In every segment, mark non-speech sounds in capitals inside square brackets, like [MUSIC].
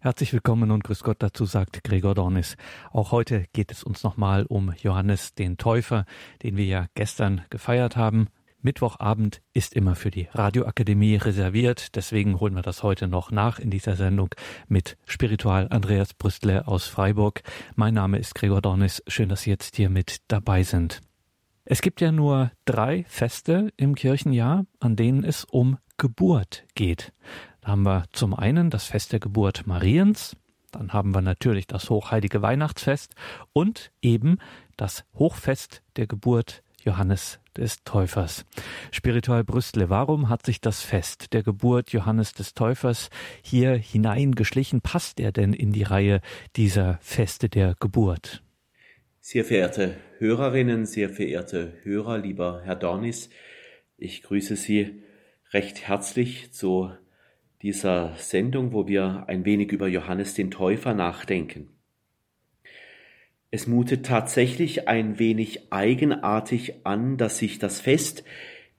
Herzlich willkommen und grüß Gott dazu, sagt Gregor Dornis. Auch heute geht es uns nochmal um Johannes den Täufer, den wir ja gestern gefeiert haben. Mittwochabend ist immer für die Radioakademie reserviert, deswegen holen wir das heute noch nach in dieser Sendung mit Spiritual Andreas Brüstle aus Freiburg. Mein Name ist Gregor Dornis, schön, dass Sie jetzt hier mit dabei sind. Es gibt ja nur drei Feste im Kirchenjahr, an denen es um Geburt geht. Da haben wir zum einen das Fest der Geburt Mariens, dann haben wir natürlich das hochheilige Weihnachtsfest und eben das Hochfest der Geburt Johannes des Täufers. Spiritual Brüstle, warum hat sich das Fest der Geburt Johannes des Täufers hier hineingeschlichen? Passt er denn in die Reihe dieser Feste der Geburt? Sehr verehrte Hörerinnen, sehr verehrte Hörer, lieber Herr Dornis, ich grüße Sie recht herzlich zu dieser Sendung, wo wir ein wenig über Johannes den Täufer nachdenken. Es mutet tatsächlich ein wenig eigenartig an, dass sich das Fest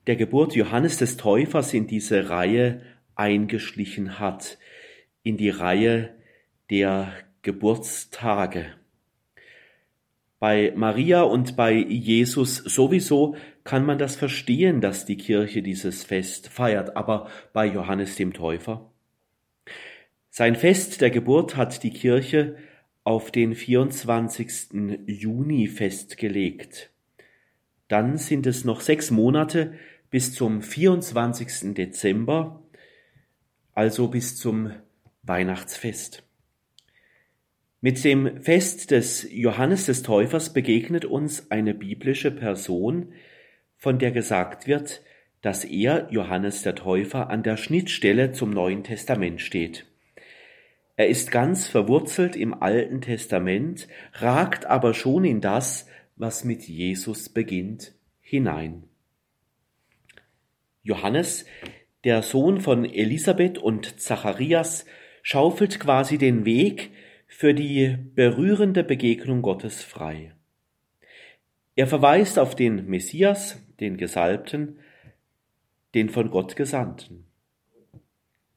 der Geburt Johannes des Täufers in diese Reihe eingeschlichen hat, in die Reihe der Geburtstage. Bei Maria und bei Jesus sowieso kann man das verstehen, dass die Kirche dieses Fest feiert, aber bei Johannes dem Täufer? Sein Fest der Geburt hat die Kirche auf den 24. Juni festgelegt. Dann sind es noch sechs Monate bis zum 24. Dezember, also bis zum Weihnachtsfest. Mit dem Fest des Johannes des Täufers begegnet uns eine biblische Person, von der gesagt wird, dass er, Johannes der Täufer, an der Schnittstelle zum Neuen Testament steht. Er ist ganz verwurzelt im Alten Testament, ragt aber schon in das, was mit Jesus beginnt, hinein. Johannes, der Sohn von Elisabeth und Zacharias, schaufelt quasi den Weg für die berührende Begegnung Gottes frei. Er verweist auf den Messias, den Gesalbten, den von Gott Gesandten.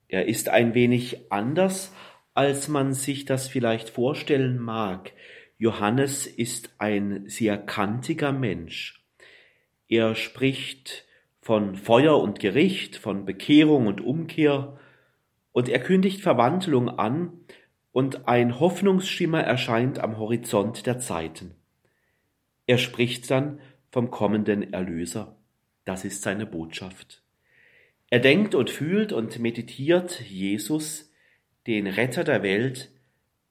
Er ist ein wenig anders, als man sich das vielleicht vorstellen mag. Johannes ist ein sehr kantiger Mensch. Er spricht von Feuer und Gericht, von Bekehrung und Umkehr, und er kündigt Verwandlung an, und ein Hoffnungsschimmer erscheint am Horizont der Zeiten. Er spricht dann vom kommenden Erlöser. Das ist seine Botschaft. Er denkt und fühlt und meditiert Jesus, den Retter der Welt,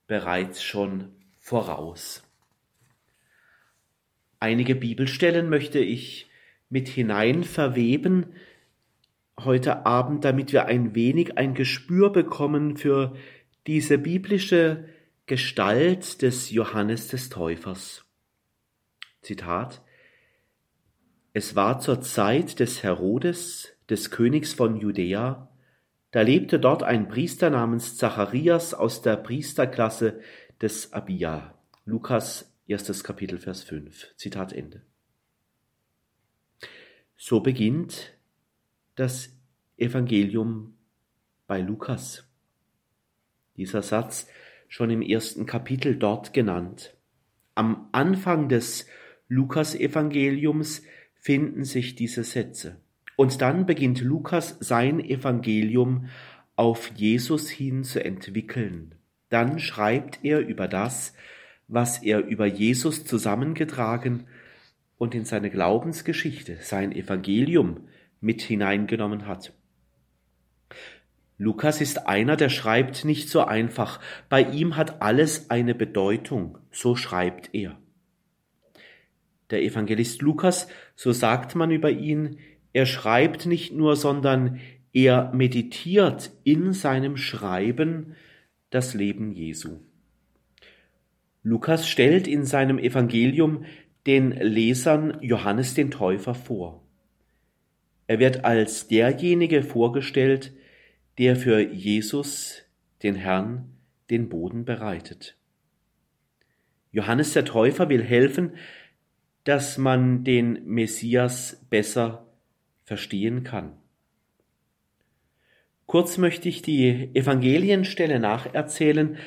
bereits schon voraus. Einige Bibelstellen möchte ich mit hinein verweben heute Abend, damit wir ein wenig ein Gespür bekommen für diese biblische Gestalt des Johannes des Täufers. Zitat Es war zur Zeit des Herodes, des Königs von Judäa, da lebte dort ein Priester namens Zacharias aus der Priesterklasse des Abia. Lukas erstes Kapitel Vers 5. Zitat Ende. So beginnt das Evangelium bei Lukas dieser Satz schon im ersten Kapitel dort genannt. Am Anfang des Lukasevangeliums finden sich diese Sätze. Und dann beginnt Lukas sein Evangelium auf Jesus hin zu entwickeln. Dann schreibt er über das, was er über Jesus zusammengetragen und in seine Glaubensgeschichte, sein Evangelium mit hineingenommen hat. Lukas ist einer, der schreibt nicht so einfach. Bei ihm hat alles eine Bedeutung. So schreibt er. Der Evangelist Lukas, so sagt man über ihn, er schreibt nicht nur, sondern er meditiert in seinem Schreiben das Leben Jesu. Lukas stellt in seinem Evangelium den Lesern Johannes den Täufer vor. Er wird als derjenige vorgestellt, der für Jesus, den Herrn, den Boden bereitet. Johannes der Täufer will helfen, dass man den Messias besser verstehen kann. Kurz möchte ich die Evangelienstelle nacherzählen,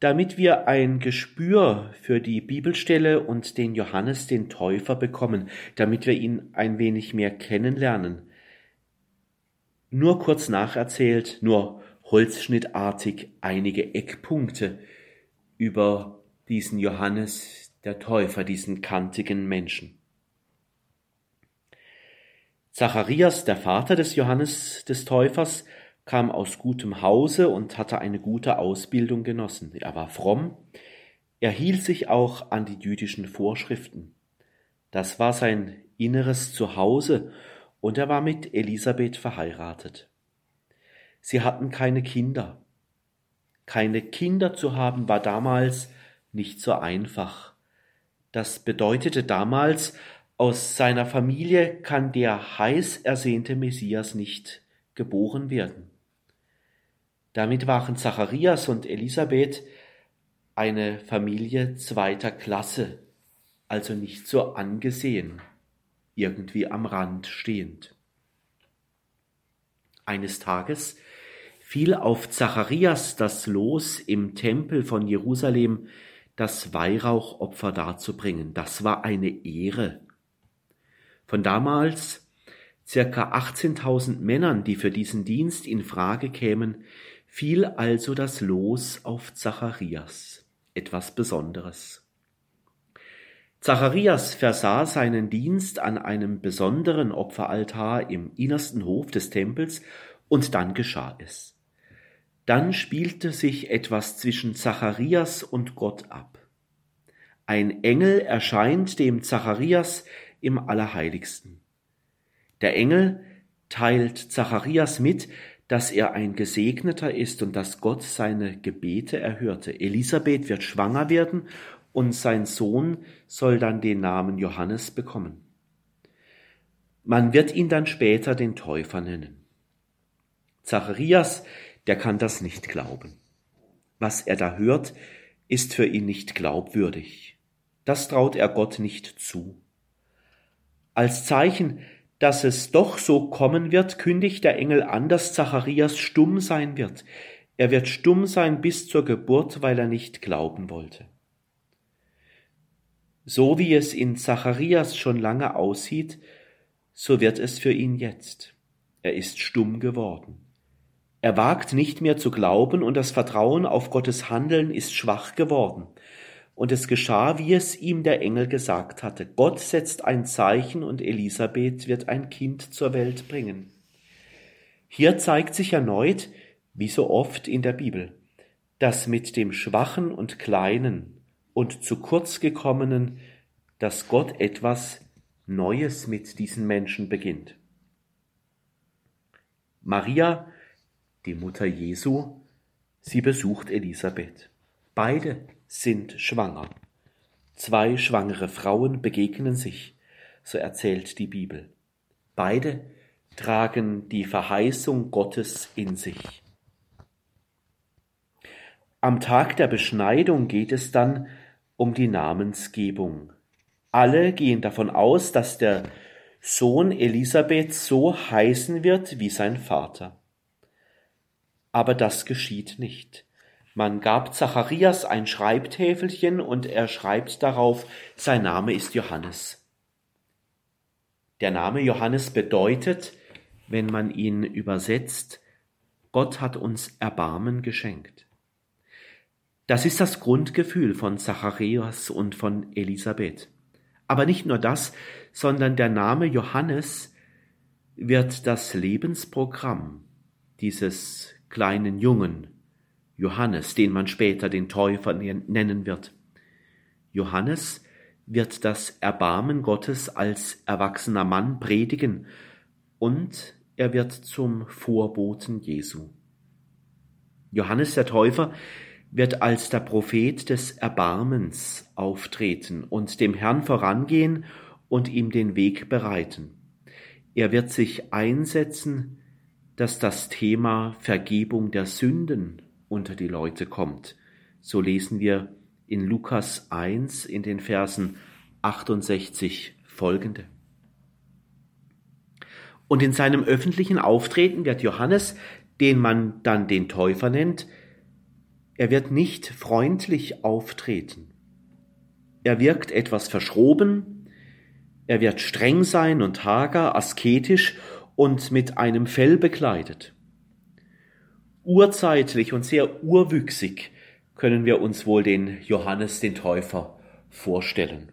damit wir ein Gespür für die Bibelstelle und den Johannes den Täufer bekommen, damit wir ihn ein wenig mehr kennenlernen. Nur kurz nacherzählt, nur holzschnittartig einige Eckpunkte über diesen Johannes der Täufer, diesen kantigen Menschen. Zacharias, der Vater des Johannes des Täufers, kam aus gutem Hause und hatte eine gute Ausbildung genossen. Er war fromm, er hielt sich auch an die jüdischen Vorschriften. Das war sein inneres Zuhause und er war mit Elisabeth verheiratet. Sie hatten keine Kinder. Keine Kinder zu haben war damals nicht so einfach. Das bedeutete damals, aus seiner Familie kann der heiß ersehnte Messias nicht geboren werden. Damit waren Zacharias und Elisabeth eine Familie zweiter Klasse, also nicht so angesehen, irgendwie am Rand stehend. Eines Tages fiel auf Zacharias das Los, im Tempel von Jerusalem das Weihrauchopfer darzubringen. Das war eine Ehre. Von damals circa 18.000 Männern, die für diesen Dienst in Frage kämen, fiel also das Los auf Zacharias, etwas Besonderes. Zacharias versah seinen Dienst an einem besonderen Opferaltar im innersten Hof des Tempels, und dann geschah es. Dann spielte sich etwas zwischen Zacharias und Gott ab. Ein Engel erscheint dem Zacharias im Allerheiligsten. Der Engel teilt Zacharias mit, dass er ein Gesegneter ist und dass Gott seine Gebete erhörte. Elisabeth wird schwanger werden und sein Sohn soll dann den Namen Johannes bekommen. Man wird ihn dann später den Täufer nennen. Zacharias, der kann das nicht glauben. Was er da hört, ist für ihn nicht glaubwürdig. Das traut er Gott nicht zu. Als Zeichen, dass es doch so kommen wird, kündigt der Engel an, dass Zacharias stumm sein wird. Er wird stumm sein bis zur Geburt, weil er nicht glauben wollte. So wie es in Zacharias schon lange aussieht, so wird es für ihn jetzt. Er ist stumm geworden. Er wagt nicht mehr zu glauben und das Vertrauen auf Gottes Handeln ist schwach geworden. Und es geschah, wie es ihm der Engel gesagt hatte. Gott setzt ein Zeichen und Elisabeth wird ein Kind zur Welt bringen. Hier zeigt sich erneut, wie so oft in der Bibel, dass mit dem Schwachen und Kleinen und zu kurz gekommenen, dass Gott etwas Neues mit diesen Menschen beginnt. Maria, die Mutter Jesu, sie besucht Elisabeth. Beide sind schwanger. Zwei schwangere Frauen begegnen sich, so erzählt die Bibel. Beide tragen die Verheißung Gottes in sich. Am Tag der Beschneidung geht es dann um die Namensgebung. Alle gehen davon aus, dass der Sohn Elisabeth so heißen wird wie sein Vater. Aber das geschieht nicht. Man gab Zacharias ein Schreibtäfelchen und er schreibt darauf, sein Name ist Johannes. Der Name Johannes bedeutet, wenn man ihn übersetzt, Gott hat uns Erbarmen geschenkt. Das ist das Grundgefühl von Zacharias und von Elisabeth. Aber nicht nur das, sondern der Name Johannes wird das Lebensprogramm dieses kleinen Jungen Johannes, den man später den Täufer nennen wird. Johannes wird das Erbarmen Gottes als erwachsener Mann predigen und er wird zum Vorboten Jesu. Johannes der Täufer wird als der Prophet des Erbarmens auftreten und dem Herrn vorangehen und ihm den Weg bereiten. Er wird sich einsetzen, dass das Thema Vergebung der Sünden unter die Leute kommt. So lesen wir in Lukas 1 in den Versen 68 folgende. Und in seinem öffentlichen Auftreten wird Johannes den man dann den Täufer nennt, er wird nicht freundlich auftreten. Er wirkt etwas verschroben, er wird streng sein und hager, asketisch und mit einem Fell bekleidet. Urzeitlich und sehr urwüchsig können wir uns wohl den Johannes den Täufer vorstellen.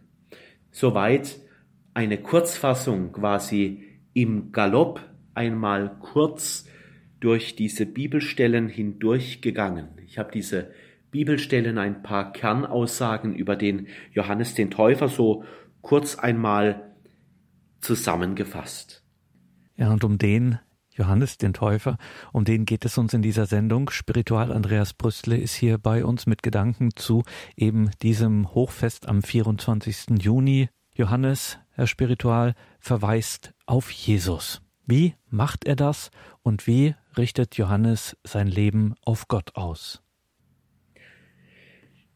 Soweit eine Kurzfassung quasi im Galopp einmal kurz durch diese Bibelstellen hindurchgegangen. Ich habe diese Bibelstellen ein paar Kernaussagen über den Johannes den Täufer so kurz einmal zusammengefasst. Ja, und um den Johannes den Täufer, um den geht es uns in dieser Sendung. Spiritual Andreas Brüstle ist hier bei uns mit Gedanken zu eben diesem Hochfest am 24. Juni. Johannes, Herr Spiritual, verweist auf Jesus. Wie macht er das und wie richtet Johannes sein Leben auf Gott aus?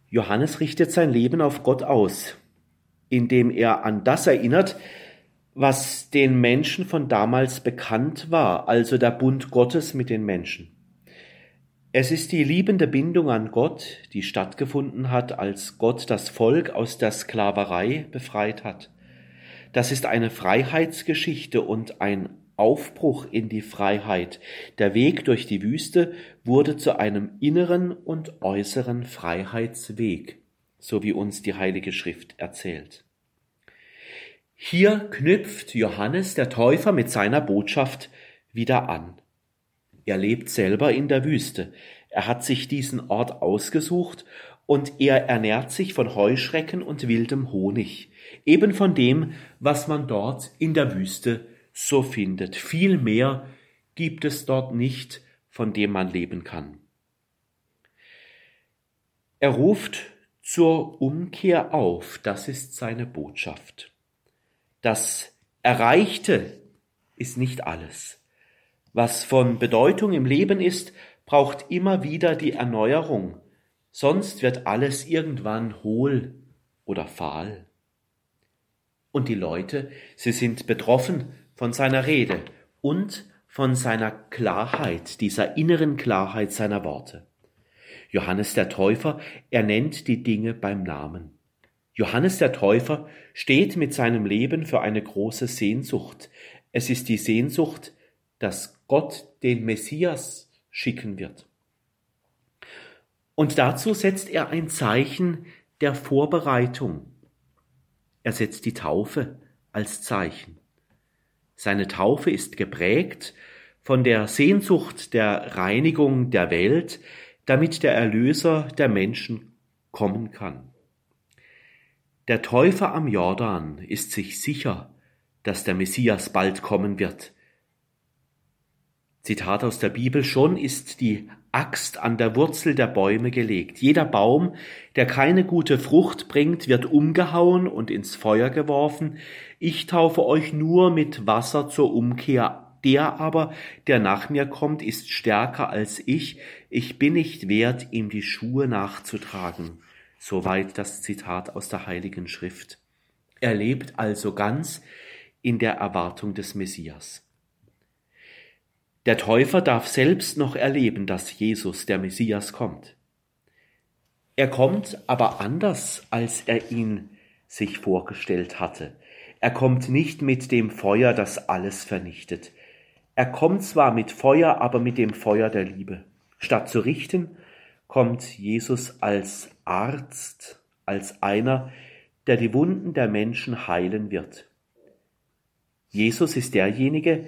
Johannes richtet sein Leben auf Gott aus, indem er an das erinnert, was den Menschen von damals bekannt war, also der Bund Gottes mit den Menschen. Es ist die liebende Bindung an Gott, die stattgefunden hat, als Gott das Volk aus der Sklaverei befreit hat. Das ist eine Freiheitsgeschichte und ein Aufbruch in die Freiheit. Der Weg durch die Wüste wurde zu einem inneren und äußeren Freiheitsweg, so wie uns die Heilige Schrift erzählt. Hier knüpft Johannes der Täufer mit seiner Botschaft wieder an. Er lebt selber in der Wüste. Er hat sich diesen Ort ausgesucht und er ernährt sich von Heuschrecken und wildem Honig, eben von dem, was man dort in der Wüste so findet. Viel mehr gibt es dort nicht, von dem man leben kann. Er ruft zur Umkehr auf, das ist seine Botschaft. Das Erreichte ist nicht alles. Was von Bedeutung im Leben ist, braucht immer wieder die Erneuerung, sonst wird alles irgendwann hohl oder fahl. Und die Leute, sie sind betroffen von seiner Rede und von seiner Klarheit, dieser inneren Klarheit seiner Worte. Johannes der Täufer, er nennt die Dinge beim Namen. Johannes der Täufer steht mit seinem Leben für eine große Sehnsucht. Es ist die Sehnsucht, dass Gott den Messias schicken wird. Und dazu setzt er ein Zeichen der Vorbereitung. Er setzt die Taufe als Zeichen. Seine Taufe ist geprägt von der Sehnsucht der Reinigung der Welt, damit der Erlöser der Menschen kommen kann. Der Täufer am Jordan ist sich sicher, dass der Messias bald kommen wird. Zitat aus der Bibel, schon ist die Axt an der Wurzel der Bäume gelegt. Jeder Baum, der keine gute Frucht bringt, wird umgehauen und ins Feuer geworfen. Ich taufe euch nur mit Wasser zur Umkehr. Der aber, der nach mir kommt, ist stärker als ich. Ich bin nicht wert, ihm die Schuhe nachzutragen. Soweit das Zitat aus der Heiligen Schrift. Er lebt also ganz in der Erwartung des Messias. Der Täufer darf selbst noch erleben, dass Jesus, der Messias, kommt. Er kommt aber anders, als er ihn sich vorgestellt hatte. Er kommt nicht mit dem Feuer, das alles vernichtet. Er kommt zwar mit Feuer, aber mit dem Feuer der Liebe. Statt zu richten, kommt Jesus als Arzt, als einer, der die Wunden der Menschen heilen wird. Jesus ist derjenige,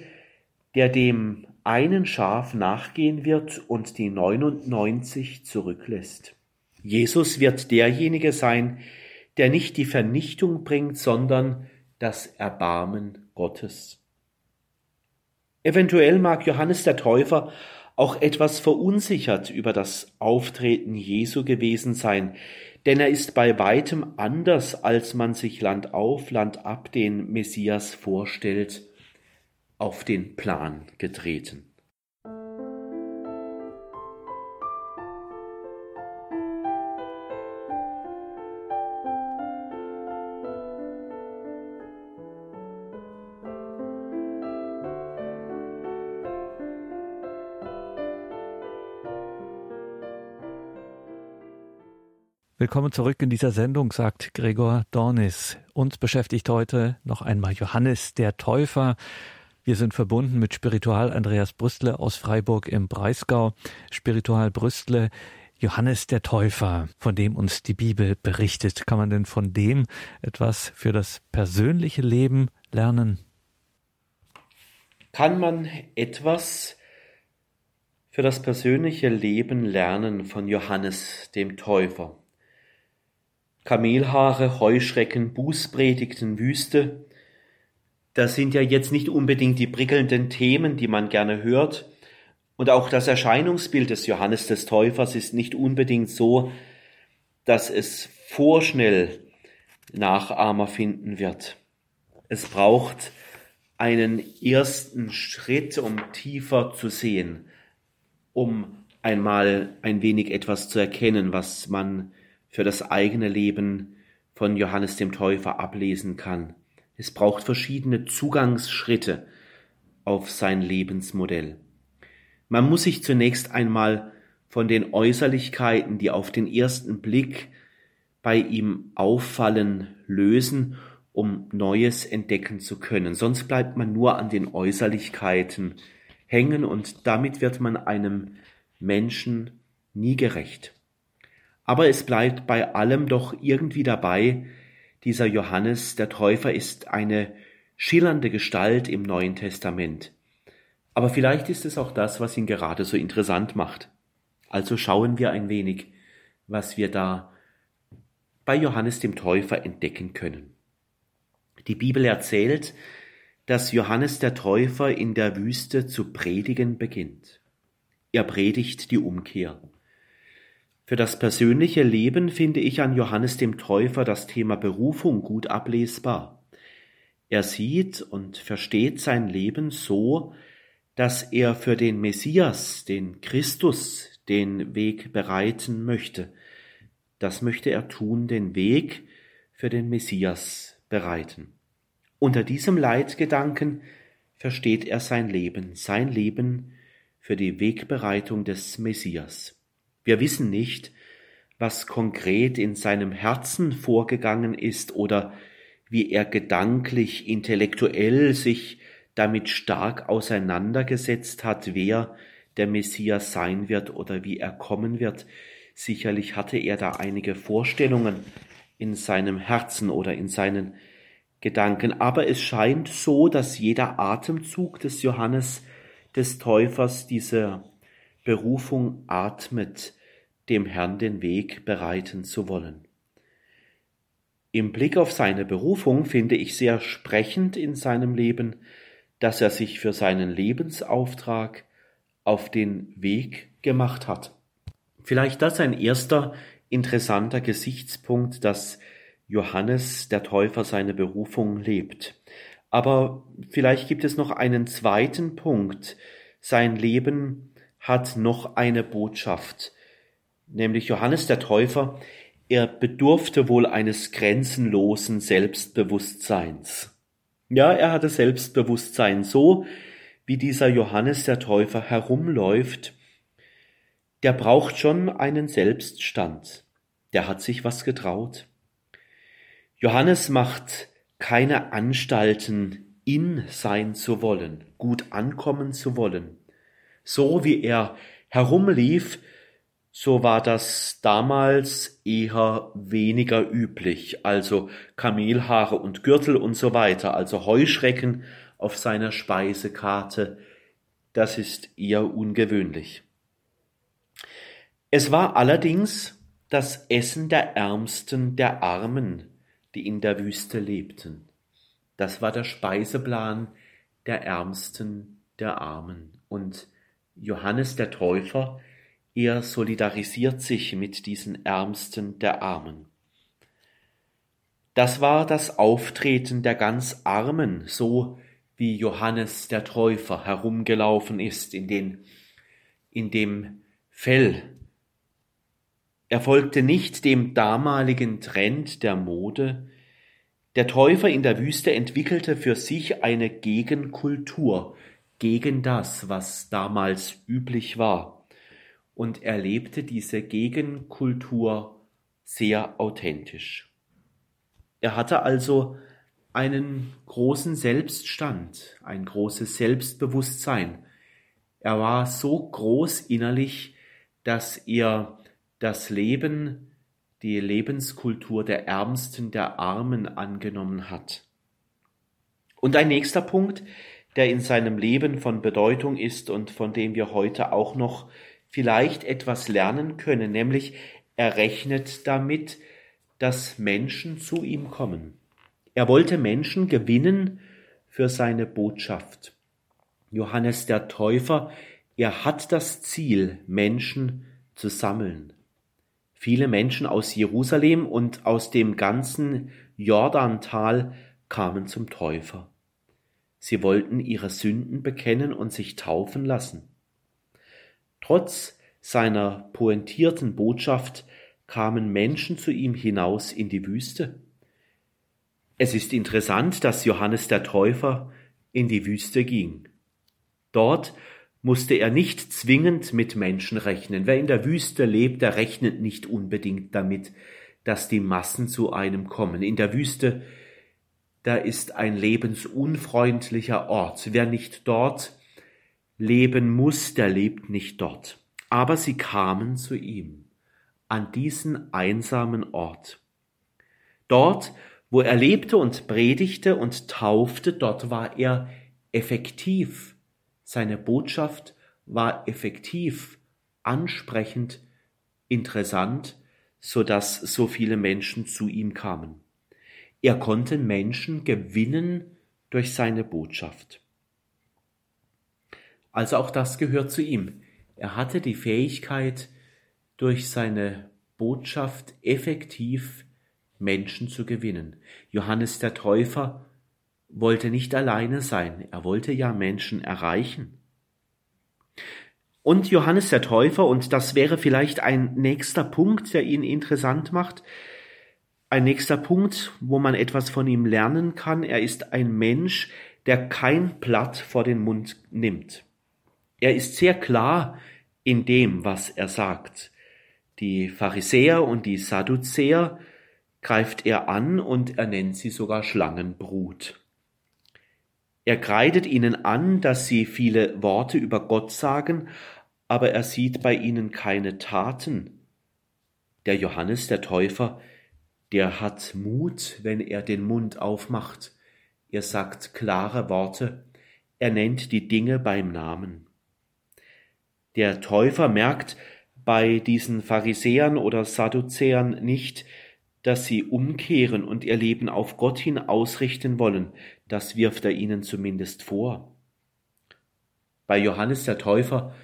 der dem einen Schaf nachgehen wird und die 99 zurücklässt. Jesus wird derjenige sein, der nicht die Vernichtung bringt, sondern das Erbarmen Gottes. Eventuell mag Johannes der Täufer auch etwas verunsichert über das Auftreten Jesu gewesen sein, denn er ist bei weitem anders, als man sich Land auf, Land ab den Messias vorstellt, auf den Plan getreten. Willkommen zurück in dieser Sendung, sagt Gregor Dornis. Uns beschäftigt heute noch einmal Johannes der Täufer, wir sind verbunden mit Spiritual Andreas Brüstle aus Freiburg im Breisgau. Spiritual Brüstle, Johannes der Täufer, von dem uns die Bibel berichtet. Kann man denn von dem etwas für das persönliche Leben lernen? Kann man etwas für das persönliche Leben lernen von Johannes dem Täufer? Kamelhaare, Heuschrecken, Bußpredigten, Wüste. Das sind ja jetzt nicht unbedingt die prickelnden Themen, die man gerne hört. Und auch das Erscheinungsbild des Johannes des Täufers ist nicht unbedingt so, dass es vorschnell Nachahmer finden wird. Es braucht einen ersten Schritt, um tiefer zu sehen, um einmal ein wenig etwas zu erkennen, was man für das eigene Leben von Johannes dem Täufer ablesen kann. Es braucht verschiedene Zugangsschritte auf sein Lebensmodell. Man muss sich zunächst einmal von den Äußerlichkeiten, die auf den ersten Blick bei ihm auffallen, lösen, um Neues entdecken zu können. Sonst bleibt man nur an den Äußerlichkeiten hängen und damit wird man einem Menschen nie gerecht. Aber es bleibt bei allem doch irgendwie dabei, dieser Johannes der Täufer ist eine schillernde Gestalt im Neuen Testament. Aber vielleicht ist es auch das, was ihn gerade so interessant macht. Also schauen wir ein wenig, was wir da bei Johannes dem Täufer entdecken können. Die Bibel erzählt, dass Johannes der Täufer in der Wüste zu predigen beginnt. Er predigt die Umkehr. Für das persönliche Leben finde ich an Johannes dem Täufer das Thema Berufung gut ablesbar. Er sieht und versteht sein Leben so, dass er für den Messias, den Christus, den Weg bereiten möchte. Das möchte er tun, den Weg für den Messias bereiten. Unter diesem Leitgedanken versteht er sein Leben, sein Leben für die Wegbereitung des Messias. Wir wissen nicht, was konkret in seinem Herzen vorgegangen ist oder wie er gedanklich, intellektuell sich damit stark auseinandergesetzt hat, wer der Messias sein wird oder wie er kommen wird. Sicherlich hatte er da einige Vorstellungen in seinem Herzen oder in seinen Gedanken, aber es scheint so, dass jeder Atemzug des Johannes des Täufers diese Berufung atmet, dem Herrn den Weg bereiten zu wollen. Im Blick auf seine Berufung finde ich sehr sprechend in seinem Leben, dass er sich für seinen Lebensauftrag auf den Weg gemacht hat. Vielleicht das ein erster interessanter Gesichtspunkt, dass Johannes der Täufer seine Berufung lebt. Aber vielleicht gibt es noch einen zweiten Punkt. Sein Leben hat noch eine Botschaft, nämlich Johannes der Täufer, er bedurfte wohl eines grenzenlosen Selbstbewusstseins. Ja, er hatte Selbstbewusstsein, so wie dieser Johannes der Täufer herumläuft, der braucht schon einen Selbststand, der hat sich was getraut. Johannes macht keine Anstalten, in sein zu wollen, gut ankommen zu wollen so wie er herumlief, so war das damals eher weniger üblich, also Kamelhaare und Gürtel und so weiter, also Heuschrecken auf seiner Speisekarte, das ist eher ungewöhnlich. Es war allerdings das Essen der Ärmsten der Armen, die in der Wüste lebten. Das war der Speiseplan der Ärmsten der Armen. Und Johannes der Täufer, er solidarisiert sich mit diesen Ärmsten der Armen. Das war das Auftreten der ganz Armen, so wie Johannes der Täufer herumgelaufen ist in den, in dem Fell. Er folgte nicht dem damaligen Trend der Mode. Der Täufer in der Wüste entwickelte für sich eine Gegenkultur, gegen das, was damals üblich war und erlebte diese Gegenkultur sehr authentisch. Er hatte also einen großen Selbststand, ein großes Selbstbewusstsein. Er war so groß innerlich, dass er das Leben, die Lebenskultur der Ärmsten, der Armen angenommen hat. Und ein nächster Punkt, der in seinem Leben von Bedeutung ist und von dem wir heute auch noch vielleicht etwas lernen können, nämlich er rechnet damit, dass Menschen zu ihm kommen. Er wollte Menschen gewinnen für seine Botschaft. Johannes der Täufer, er hat das Ziel, Menschen zu sammeln. Viele Menschen aus Jerusalem und aus dem ganzen Jordantal kamen zum Täufer. Sie wollten ihre Sünden bekennen und sich taufen lassen. Trotz seiner pointierten Botschaft kamen Menschen zu ihm hinaus in die Wüste. Es ist interessant, dass Johannes der Täufer in die Wüste ging. Dort musste er nicht zwingend mit Menschen rechnen. Wer in der Wüste lebt, der rechnet nicht unbedingt damit, dass die Massen zu einem kommen. In der Wüste, da ist ein lebensunfreundlicher Ort. Wer nicht dort leben muss, der lebt nicht dort. Aber sie kamen zu ihm, an diesen einsamen Ort. Dort, wo er lebte und predigte und taufte, dort war er effektiv. Seine Botschaft war effektiv, ansprechend, interessant, so dass so viele Menschen zu ihm kamen. Er konnte Menschen gewinnen durch seine Botschaft. Also auch das gehört zu ihm. Er hatte die Fähigkeit, durch seine Botschaft effektiv Menschen zu gewinnen. Johannes der Täufer wollte nicht alleine sein, er wollte ja Menschen erreichen. Und Johannes der Täufer, und das wäre vielleicht ein nächster Punkt, der ihn interessant macht, ein nächster Punkt, wo man etwas von ihm lernen kann, er ist ein Mensch, der kein Blatt vor den Mund nimmt. Er ist sehr klar in dem, was er sagt. Die Pharisäer und die Sadduzäer greift er an und er nennt sie sogar Schlangenbrut. Er kreidet ihnen an, dass sie viele Worte über Gott sagen, aber er sieht bei ihnen keine Taten. Der Johannes der Täufer, der hat Mut, wenn er den Mund aufmacht. Er sagt klare Worte, er nennt die Dinge beim Namen. Der Täufer merkt bei diesen Pharisäern oder Sadduzäern nicht, dass sie umkehren und ihr Leben auf Gott hin ausrichten wollen, das wirft er ihnen zumindest vor. Bei Johannes der Täufer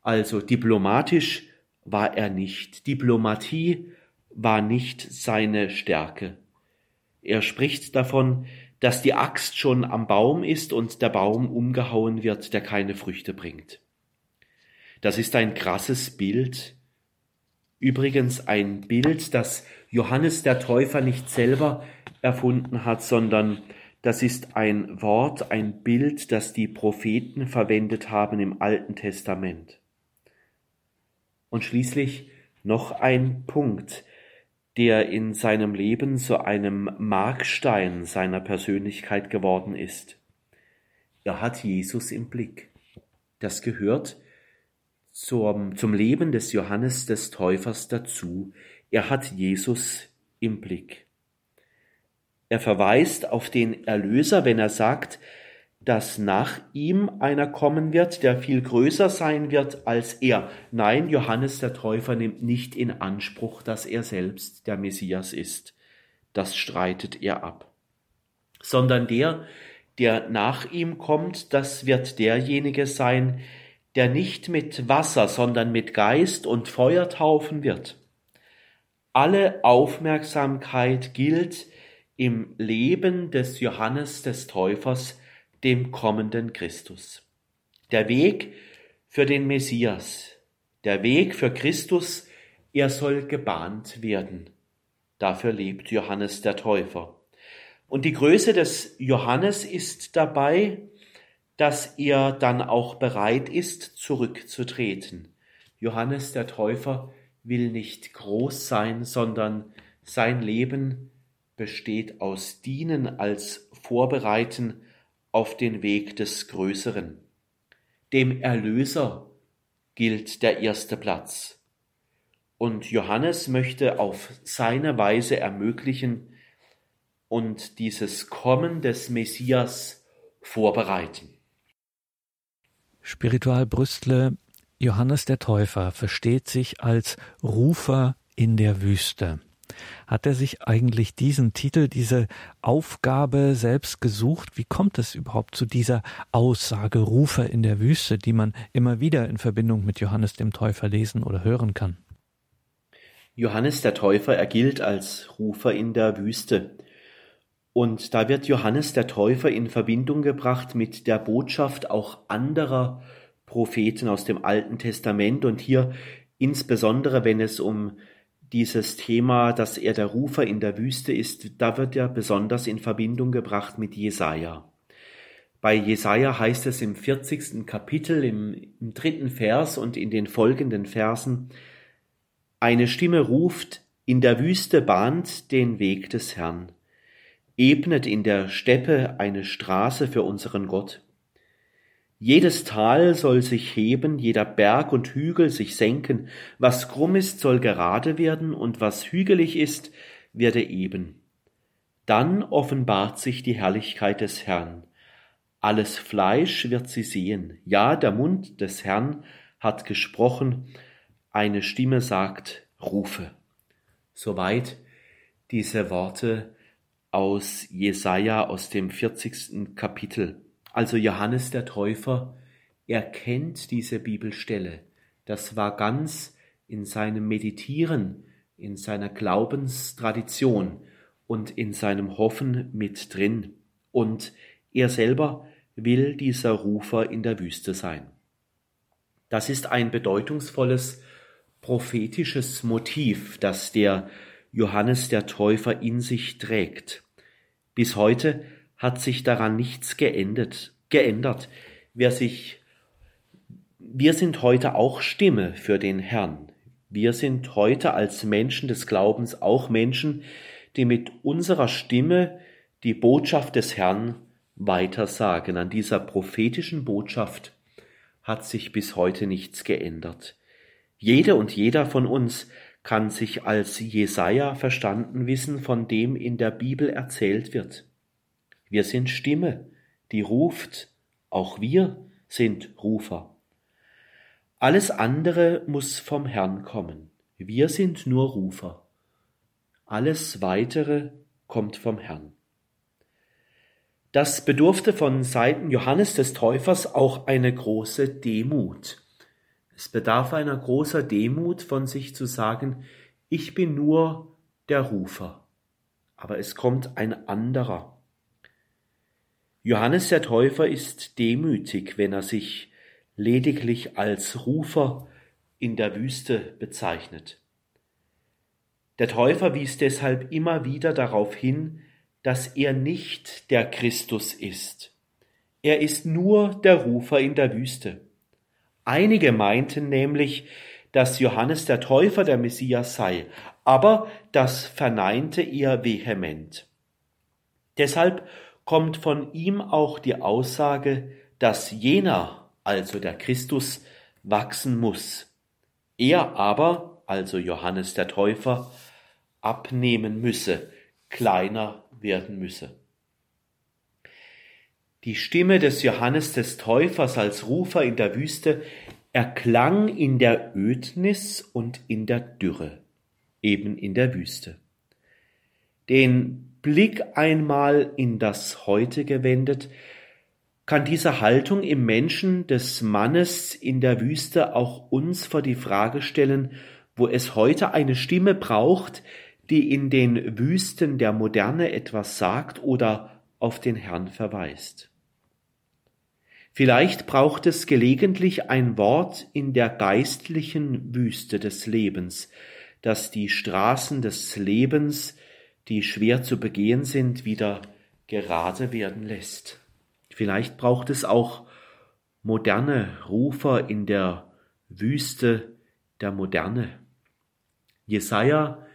also diplomatisch war er nicht. Diplomatie war nicht seine Stärke. Er spricht davon, dass die Axt schon am Baum ist und der Baum umgehauen wird, der keine Früchte bringt. Das ist ein krasses Bild. Übrigens ein Bild, das Johannes der Täufer nicht selber erfunden hat, sondern das ist ein Wort, ein Bild, das die Propheten verwendet haben im Alten Testament. Und schließlich noch ein Punkt, der in seinem Leben zu einem Markstein seiner Persönlichkeit geworden ist. Er hat Jesus im Blick. Das gehört zum, zum Leben des Johannes des Täufers dazu. Er hat Jesus im Blick. Er verweist auf den Erlöser, wenn er sagt, dass nach ihm einer kommen wird, der viel größer sein wird als er. Nein, Johannes der Täufer nimmt nicht in Anspruch, dass er selbst der Messias ist. Das streitet er ab. Sondern der, der nach ihm kommt, das wird derjenige sein, der nicht mit Wasser, sondern mit Geist und Feuer taufen wird. Alle Aufmerksamkeit gilt im Leben des Johannes des Täufers dem kommenden Christus. Der Weg für den Messias, der Weg für Christus, er soll gebahnt werden. Dafür lebt Johannes der Täufer. Und die Größe des Johannes ist dabei, dass er dann auch bereit ist, zurückzutreten. Johannes der Täufer will nicht groß sein, sondern sein Leben besteht aus Dienen als Vorbereiten auf den Weg des Größeren. Dem Erlöser gilt der erste Platz. Und Johannes möchte auf seine Weise ermöglichen und dieses Kommen des Messias vorbereiten. Spiritual Brüstle, Johannes der Täufer versteht sich als Rufer in der Wüste. Hat er sich eigentlich diesen Titel, diese Aufgabe selbst gesucht? Wie kommt es überhaupt zu dieser Aussage Rufer in der Wüste, die man immer wieder in Verbindung mit Johannes dem Täufer lesen oder hören kann? Johannes der Täufer, er gilt als Rufer in der Wüste. Und da wird Johannes der Täufer in Verbindung gebracht mit der Botschaft auch anderer Propheten aus dem Alten Testament und hier insbesondere, wenn es um dieses Thema, dass er der Rufer in der Wüste ist, da wird er besonders in Verbindung gebracht mit Jesaja. Bei Jesaja heißt es im 40. Kapitel, im, im dritten Vers und in den folgenden Versen, eine Stimme ruft, in der Wüste bahnt den Weg des Herrn, ebnet in der Steppe eine Straße für unseren Gott. Jedes Tal soll sich heben, jeder Berg und Hügel sich senken, was krumm ist, soll gerade werden, und was hügelig ist, werde eben. Dann offenbart sich die Herrlichkeit des Herrn. Alles Fleisch wird sie sehen. Ja, der Mund des Herrn hat gesprochen, eine Stimme sagt, rufe. Soweit diese Worte aus Jesaja aus dem 40. Kapitel. Also Johannes der Täufer erkennt diese Bibelstelle. Das war ganz in seinem Meditieren, in seiner Glaubenstradition und in seinem Hoffen mit drin. Und er selber will dieser Rufer in der Wüste sein. Das ist ein bedeutungsvolles prophetisches Motiv, das der Johannes der Täufer in sich trägt. Bis heute hat sich daran nichts geändert, geändert. Wer sich, wir sind heute auch Stimme für den Herrn. Wir sind heute als Menschen des Glaubens auch Menschen, die mit unserer Stimme die Botschaft des Herrn weitersagen. An dieser prophetischen Botschaft hat sich bis heute nichts geändert. Jede und jeder von uns kann sich als Jesaja verstanden wissen, von dem in der Bibel erzählt wird. Wir sind Stimme, die ruft, auch wir sind Rufer. Alles andere muss vom Herrn kommen. Wir sind nur Rufer. Alles weitere kommt vom Herrn. Das bedurfte von Seiten Johannes des Täufers auch eine große Demut. Es bedarf einer großer Demut von sich zu sagen, ich bin nur der Rufer, aber es kommt ein anderer. Johannes der Täufer ist demütig, wenn er sich lediglich als Rufer in der Wüste bezeichnet. Der Täufer wies deshalb immer wieder darauf hin, dass er nicht der Christus ist. Er ist nur der Rufer in der Wüste. Einige meinten nämlich, dass Johannes der Täufer der Messias sei, aber das verneinte er vehement. Deshalb kommt von ihm auch die Aussage, dass jener, also der Christus, wachsen muss. Er aber, also Johannes der Täufer, abnehmen müsse, kleiner werden müsse. Die Stimme des Johannes des Täufers als Rufer in der Wüste erklang in der Ödnis und in der Dürre, eben in der Wüste. Den Blick einmal in das Heute gewendet, kann diese Haltung im Menschen des Mannes in der Wüste auch uns vor die Frage stellen, wo es heute eine Stimme braucht, die in den Wüsten der Moderne etwas sagt oder auf den Herrn verweist. Vielleicht braucht es gelegentlich ein Wort in der geistlichen Wüste des Lebens, das die Straßen des Lebens die schwer zu begehen sind, wieder gerade werden lässt. Vielleicht braucht es auch moderne Rufer in der Wüste der Moderne. Jesaja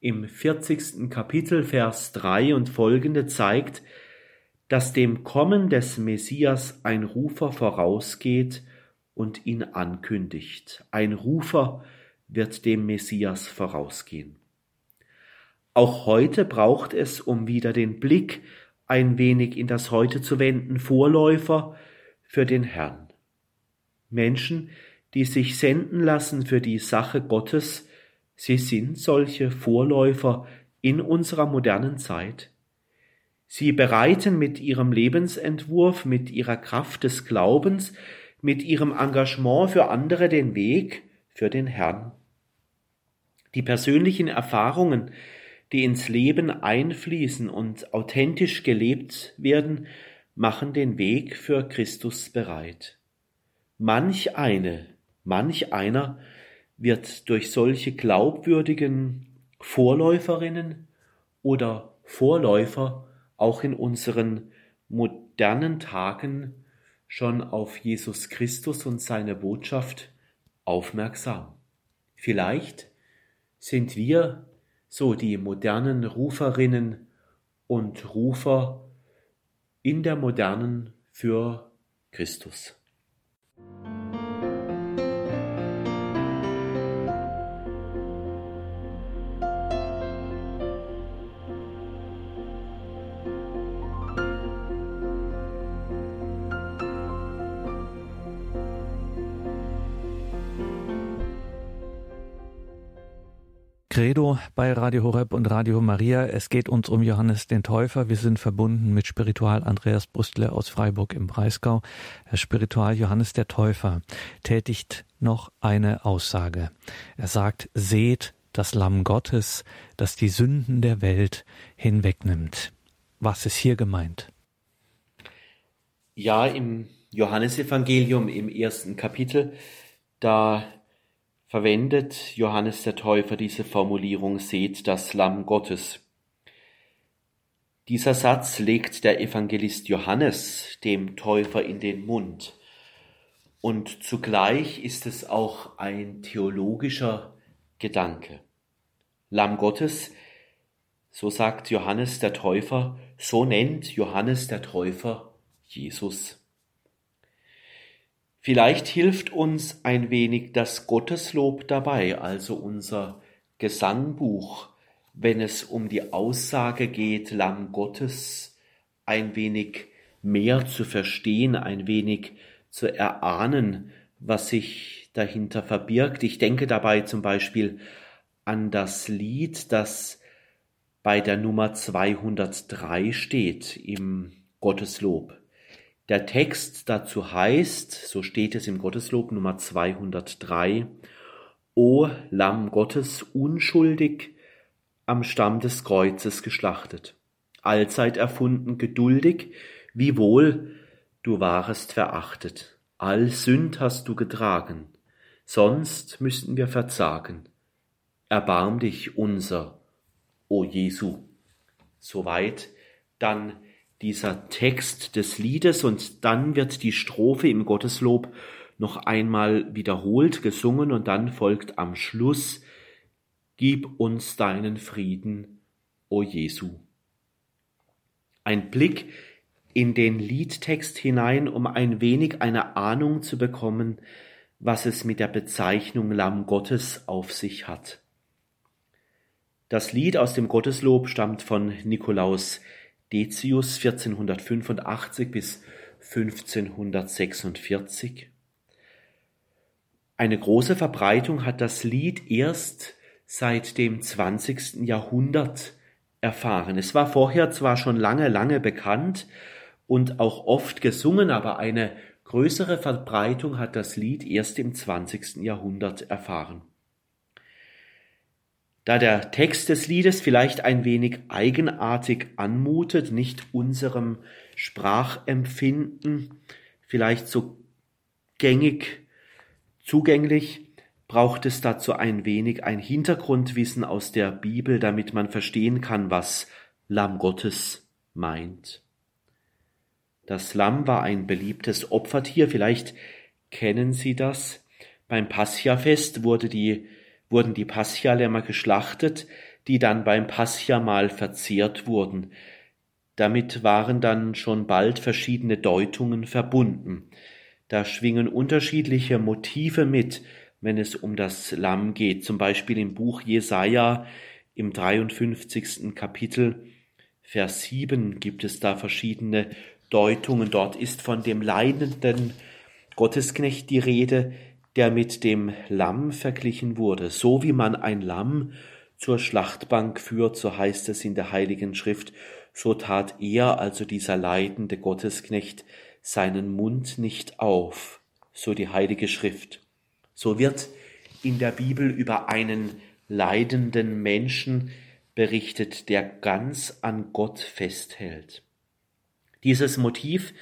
im 40. Kapitel Vers 3 und folgende zeigt, dass dem Kommen des Messias ein Rufer vorausgeht und ihn ankündigt. Ein Rufer wird dem Messias vorausgehen. Auch heute braucht es, um wieder den Blick ein wenig in das Heute zu wenden, Vorläufer für den Herrn. Menschen, die sich senden lassen für die Sache Gottes, sie sind solche Vorläufer in unserer modernen Zeit. Sie bereiten mit ihrem Lebensentwurf, mit ihrer Kraft des Glaubens, mit ihrem Engagement für andere den Weg für den Herrn. Die persönlichen Erfahrungen, die ins Leben einfließen und authentisch gelebt werden, machen den Weg für Christus bereit. Manch eine, manch einer wird durch solche glaubwürdigen Vorläuferinnen oder Vorläufer auch in unseren modernen Tagen schon auf Jesus Christus und seine Botschaft aufmerksam. Vielleicht sind wir so die modernen Ruferinnen und Rufer in der modernen für Christus. Credo bei Radio Horeb und Radio Maria. Es geht uns um Johannes den Täufer. Wir sind verbunden mit Spiritual Andreas Brüstle aus Freiburg im Breisgau. Herr Spiritual Johannes der Täufer tätigt noch eine Aussage. Er sagt, seht das Lamm Gottes, das die Sünden der Welt hinwegnimmt. Was ist hier gemeint? Ja, im Johannesevangelium im ersten Kapitel, da verwendet Johannes der Täufer diese Formulierung Seht das Lamm Gottes. Dieser Satz legt der Evangelist Johannes dem Täufer in den Mund. Und zugleich ist es auch ein theologischer Gedanke. Lamm Gottes, so sagt Johannes der Täufer, so nennt Johannes der Täufer Jesus. Vielleicht hilft uns ein wenig das Gotteslob dabei, also unser Gesangbuch, wenn es um die Aussage geht, Lamm Gottes, ein wenig mehr zu verstehen, ein wenig zu erahnen, was sich dahinter verbirgt. Ich denke dabei zum Beispiel an das Lied, das bei der Nummer 203 steht im Gotteslob. Der Text dazu heißt, so steht es im Gotteslob Nummer 203, O Lamm Gottes, unschuldig am Stamm des Kreuzes geschlachtet, allzeit erfunden, geduldig, wie wohl du warest verachtet, all Sünd hast du getragen, sonst müssten wir verzagen. Erbarm dich unser, o Jesu. Soweit dann dieser Text des Liedes und dann wird die Strophe im Gotteslob noch einmal wiederholt gesungen und dann folgt am Schluss Gib uns deinen Frieden, o Jesu. Ein Blick in den Liedtext hinein, um ein wenig eine Ahnung zu bekommen, was es mit der Bezeichnung Lamm Gottes auf sich hat. Das Lied aus dem Gotteslob stammt von Nikolaus Decius 1485 bis 1546. Eine große Verbreitung hat das Lied erst seit dem 20. Jahrhundert erfahren. Es war vorher zwar schon lange, lange bekannt und auch oft gesungen, aber eine größere Verbreitung hat das Lied erst im 20. Jahrhundert erfahren. Da der Text des Liedes vielleicht ein wenig eigenartig anmutet, nicht unserem Sprachempfinden vielleicht so gängig zugänglich, braucht es dazu ein wenig ein Hintergrundwissen aus der Bibel, damit man verstehen kann, was Lamm Gottes meint. Das Lamm war ein beliebtes Opfertier, vielleicht kennen Sie das. Beim Passiafest wurde die wurden die Paschalämmer geschlachtet, die dann beim Paschamal verzehrt wurden. Damit waren dann schon bald verschiedene Deutungen verbunden. Da schwingen unterschiedliche Motive mit, wenn es um das Lamm geht. Zum Beispiel im Buch Jesaja im 53. Kapitel, Vers 7 gibt es da verschiedene Deutungen. Dort ist von dem leidenden Gottesknecht die Rede, der mit dem Lamm verglichen wurde. So wie man ein Lamm zur Schlachtbank führt, so heißt es in der Heiligen Schrift, so tat er, also dieser leidende Gottesknecht, seinen Mund nicht auf, so die Heilige Schrift. So wird in der Bibel über einen leidenden Menschen berichtet, der ganz an Gott festhält. Dieses Motiv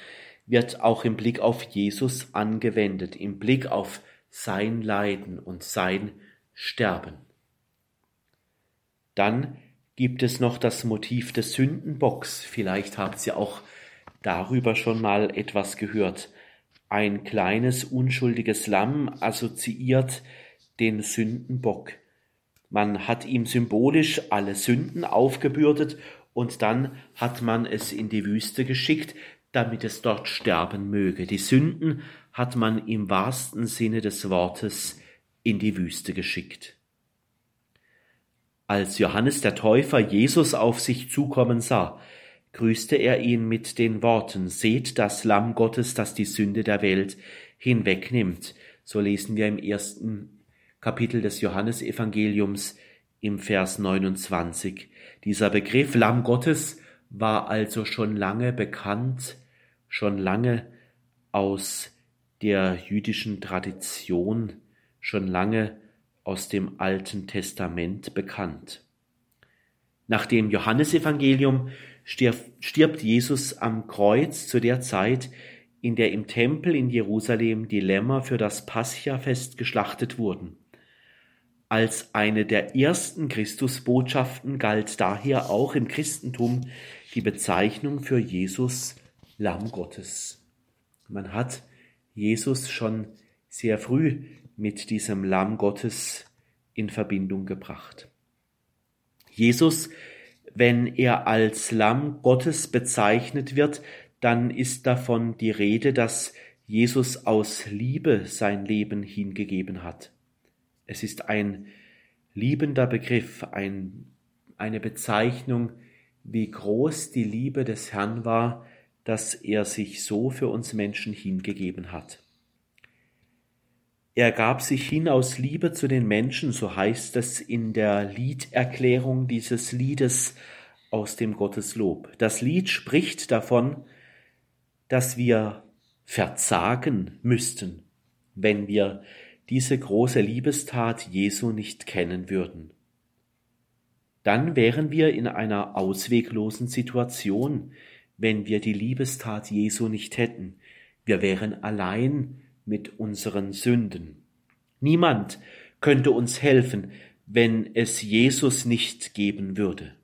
wird auch im Blick auf Jesus angewendet, im Blick auf sein Leiden und sein Sterben. Dann gibt es noch das Motiv des Sündenbocks. Vielleicht habt ihr auch darüber schon mal etwas gehört. Ein kleines unschuldiges Lamm assoziiert den Sündenbock. Man hat ihm symbolisch alle Sünden aufgebürdet und dann hat man es in die Wüste geschickt, damit es dort sterben möge. Die Sünden hat man im wahrsten Sinne des Wortes in die Wüste geschickt. Als Johannes der Täufer Jesus auf sich zukommen sah, grüßte er ihn mit den Worten, Seht das Lamm Gottes, das die Sünde der Welt hinwegnimmt. So lesen wir im ersten Kapitel des Johannesevangeliums im Vers 29. Dieser Begriff Lamm Gottes war also schon lange bekannt, schon lange aus der jüdischen Tradition, schon lange aus dem Alten Testament bekannt. Nach dem Johannesevangelium stirbt Jesus am Kreuz zu der Zeit, in der im Tempel in Jerusalem die Lämmer für das Paschafest geschlachtet wurden. Als eine der ersten Christusbotschaften galt daher auch im Christentum die Bezeichnung für Jesus Lamm Gottes. Man hat Jesus schon sehr früh mit diesem Lamm Gottes in Verbindung gebracht. Jesus, wenn er als Lamm Gottes bezeichnet wird, dann ist davon die Rede, dass Jesus aus Liebe sein Leben hingegeben hat. Es ist ein liebender Begriff, ein, eine Bezeichnung, wie groß die Liebe des Herrn war, dass er sich so für uns Menschen hingegeben hat. Er gab sich hin aus Liebe zu den Menschen, so heißt es in der Liederklärung dieses Liedes aus dem Gotteslob. Das Lied spricht davon, dass wir verzagen müssten, wenn wir diese große Liebestat Jesu nicht kennen würden. Dann wären wir in einer ausweglosen Situation, wenn wir die Liebestat Jesu nicht hätten. Wir wären allein mit unseren Sünden. Niemand könnte uns helfen, wenn es Jesus nicht geben würde.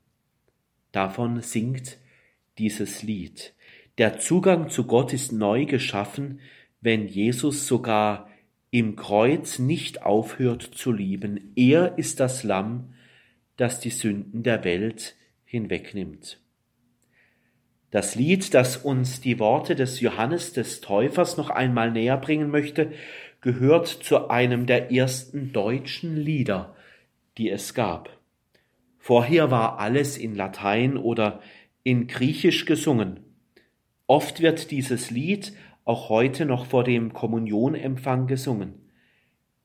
Davon singt dieses Lied. Der Zugang zu Gott ist neu geschaffen, wenn Jesus sogar im Kreuz nicht aufhört zu lieben. Er ist das Lamm, das die Sünden der Welt hinwegnimmt. Das Lied, das uns die Worte des Johannes des Täufers noch einmal näher bringen möchte, gehört zu einem der ersten deutschen Lieder, die es gab. Vorher war alles in Latein oder in Griechisch gesungen. Oft wird dieses Lied auch heute noch vor dem Kommunionempfang gesungen.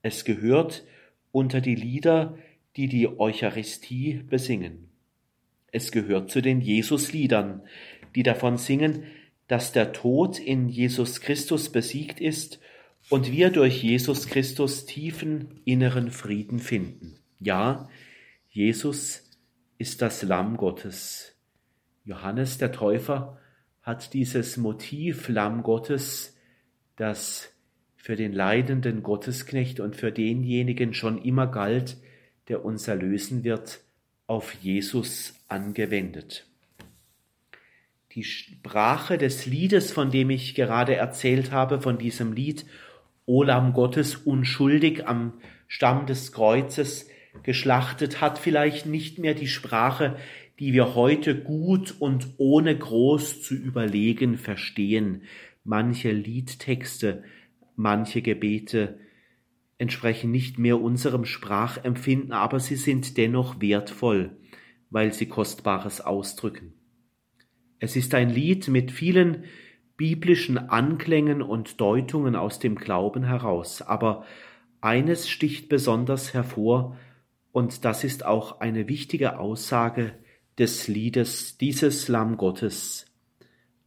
Es gehört unter die Lieder, die die Eucharistie besingen. Es gehört zu den Jesusliedern, die davon singen, dass der Tod in Jesus Christus besiegt ist und wir durch Jesus Christus tiefen inneren Frieden finden. Ja, Jesus ist das Lamm Gottes. Johannes der Täufer hat dieses Motiv Lamm Gottes, das für den leidenden Gottesknecht und für denjenigen schon immer galt, der uns erlösen wird, auf Jesus angewendet. Die Sprache des Liedes, von dem ich gerade erzählt habe, von diesem Lied O Lamm Gottes unschuldig am Stamm des Kreuzes geschlachtet, hat vielleicht nicht mehr die Sprache, die wir heute gut und ohne groß zu überlegen verstehen. Manche Liedtexte, manche Gebete entsprechen nicht mehr unserem Sprachempfinden, aber sie sind dennoch wertvoll, weil sie Kostbares ausdrücken. Es ist ein Lied mit vielen biblischen Anklängen und Deutungen aus dem Glauben heraus, aber eines sticht besonders hervor, und das ist auch eine wichtige Aussage des Liedes dieses Lamm Gottes,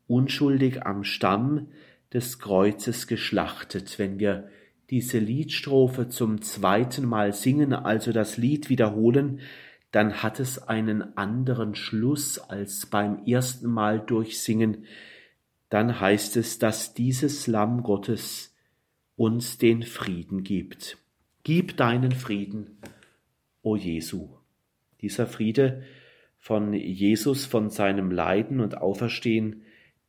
unschuldig am Stamm des Kreuzes geschlachtet. Wenn wir diese Liedstrophe zum zweiten Mal singen, also das Lied wiederholen, dann hat es einen anderen Schluss als beim ersten Mal durchsingen. Dann heißt es, dass dieses Lamm Gottes uns den Frieden gibt. Gib deinen Frieden, o Jesu. Dieser Friede von Jesus, von seinem Leiden und Auferstehen,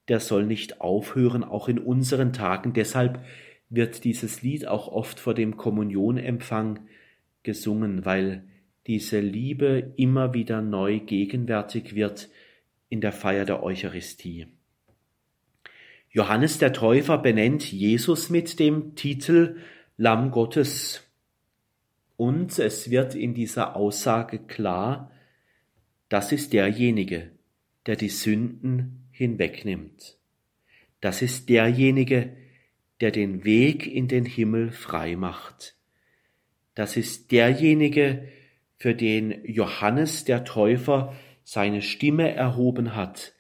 der soll nicht aufhören, auch in unseren Tagen. Deshalb wird dieses Lied auch oft vor dem Kommunionempfang gesungen, weil diese Liebe immer wieder neu gegenwärtig wird in der Feier der Eucharistie. Johannes der Täufer benennt Jesus mit dem Titel Lamm Gottes. Und es wird in dieser Aussage klar, das ist derjenige, der die Sünden hinwegnimmt. Das ist derjenige, der den Weg in den Himmel frei macht. Das ist derjenige, für den Johannes der Täufer seine Stimme erhoben hat,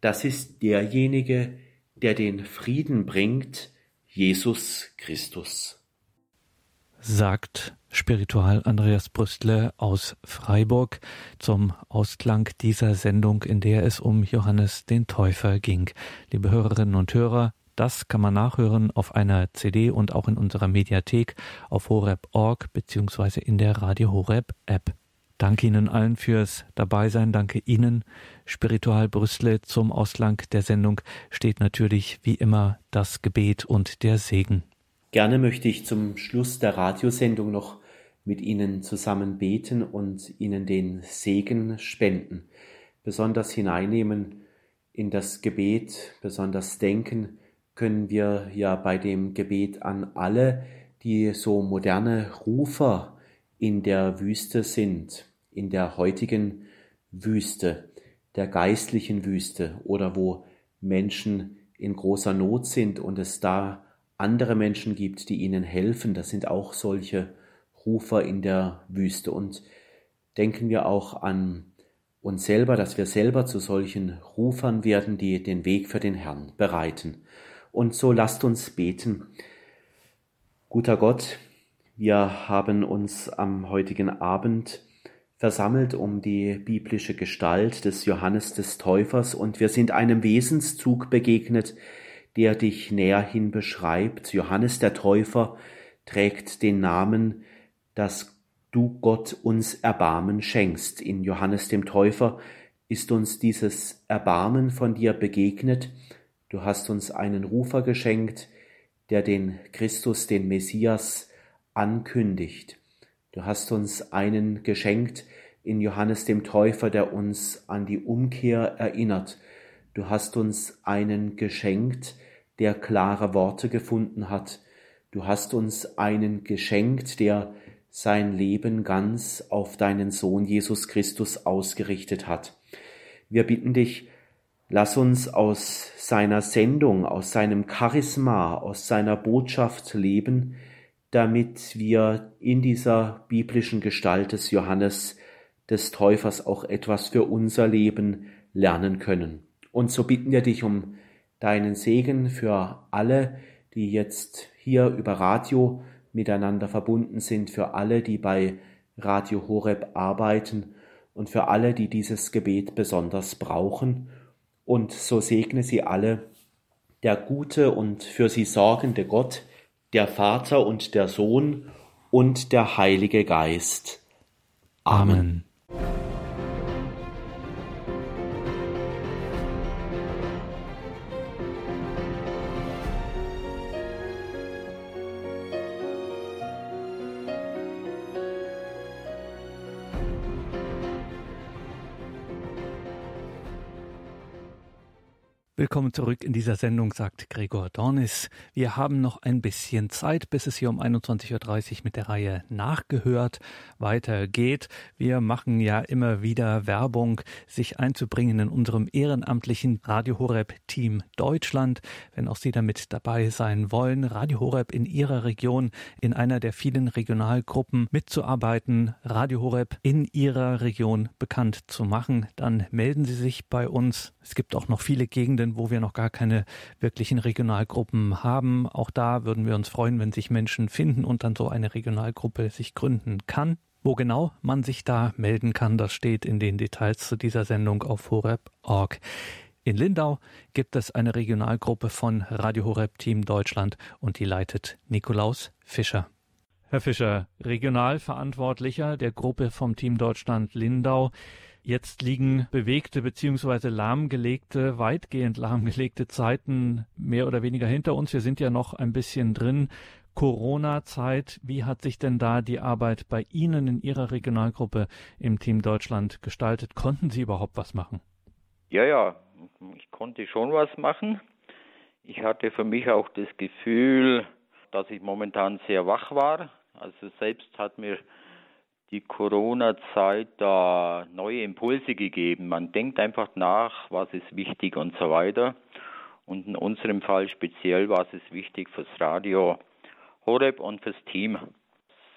das ist derjenige, der den Frieden bringt, Jesus Christus. Sagt Spiritual Andreas Brüstle aus Freiburg zum Ausklang dieser Sendung, in der es um Johannes den Täufer ging. Liebe Hörerinnen und Hörer, das kann man nachhören auf einer CD und auch in unserer Mediathek auf horeb.org beziehungsweise in der Radio Horeb App. Danke Ihnen allen fürs Dabeisein. Danke Ihnen. Spiritual Brüssel zum Auslang der Sendung steht natürlich wie immer das Gebet und der Segen. Gerne möchte ich zum Schluss der Radiosendung noch mit Ihnen zusammen beten und Ihnen den Segen spenden. Besonders hineinnehmen in das Gebet, besonders denken können wir ja bei dem Gebet an alle, die so moderne Rufer in der Wüste sind, in der heutigen Wüste, der geistlichen Wüste oder wo Menschen in großer Not sind und es da andere Menschen gibt, die ihnen helfen. Das sind auch solche Rufer in der Wüste. Und denken wir auch an uns selber, dass wir selber zu solchen Rufern werden, die den Weg für den Herrn bereiten. Und so lasst uns beten. Guter Gott, wir haben uns am heutigen Abend versammelt um die biblische Gestalt des Johannes des Täufers und wir sind einem Wesenszug begegnet, der dich näherhin beschreibt. Johannes der Täufer trägt den Namen, dass du Gott uns Erbarmen schenkst. In Johannes dem Täufer ist uns dieses Erbarmen von dir begegnet, Du hast uns einen Rufer geschenkt, der den Christus, den Messias, ankündigt. Du hast uns einen geschenkt in Johannes dem Täufer, der uns an die Umkehr erinnert. Du hast uns einen geschenkt, der klare Worte gefunden hat. Du hast uns einen geschenkt, der sein Leben ganz auf deinen Sohn Jesus Christus ausgerichtet hat. Wir bitten dich, Lass uns aus seiner Sendung, aus seinem Charisma, aus seiner Botschaft leben, damit wir in dieser biblischen Gestalt des Johannes des Täufers auch etwas für unser Leben lernen können. Und so bitten wir dich um deinen Segen für alle, die jetzt hier über Radio miteinander verbunden sind, für alle, die bei Radio Horeb arbeiten und für alle, die dieses Gebet besonders brauchen und so segne sie alle der gute und für sie sorgende Gott, der Vater und der Sohn und der Heilige Geist. Amen. Willkommen zurück in dieser Sendung, sagt Gregor Dornis. Wir haben noch ein bisschen Zeit, bis es hier um 21.30 Uhr mit der Reihe Nachgehört weitergeht. Wir machen ja immer wieder Werbung, sich einzubringen in unserem ehrenamtlichen Radio Horeb Team Deutschland. Wenn auch Sie damit dabei sein wollen, Radio Horeb in Ihrer Region, in einer der vielen Regionalgruppen mitzuarbeiten, Radio Horeb in Ihrer Region bekannt zu machen, dann melden Sie sich bei uns. Es gibt auch noch viele Gegenden, wo wir noch gar keine wirklichen Regionalgruppen haben. Auch da würden wir uns freuen, wenn sich Menschen finden und dann so eine Regionalgruppe sich gründen kann. Wo genau man sich da melden kann, das steht in den Details zu dieser Sendung auf horeb.org. In Lindau gibt es eine Regionalgruppe von Radio Horeb Team Deutschland und die leitet Nikolaus Fischer. Herr Fischer, Regionalverantwortlicher der Gruppe vom Team Deutschland Lindau. Jetzt liegen bewegte bzw. lahmgelegte, weitgehend lahmgelegte Zeiten mehr oder weniger hinter uns. Wir sind ja noch ein bisschen drin. Corona-Zeit, wie hat sich denn da die Arbeit bei Ihnen in Ihrer Regionalgruppe im Team Deutschland gestaltet? Konnten Sie überhaupt was machen? Ja, ja, ich konnte schon was machen. Ich hatte für mich auch das Gefühl, dass ich momentan sehr wach war. Also selbst hat mir die Corona-Zeit da neue Impulse gegeben. Man denkt einfach nach, was ist wichtig und so weiter. Und in unserem Fall speziell war es wichtig fürs Radio Horeb und fürs Team.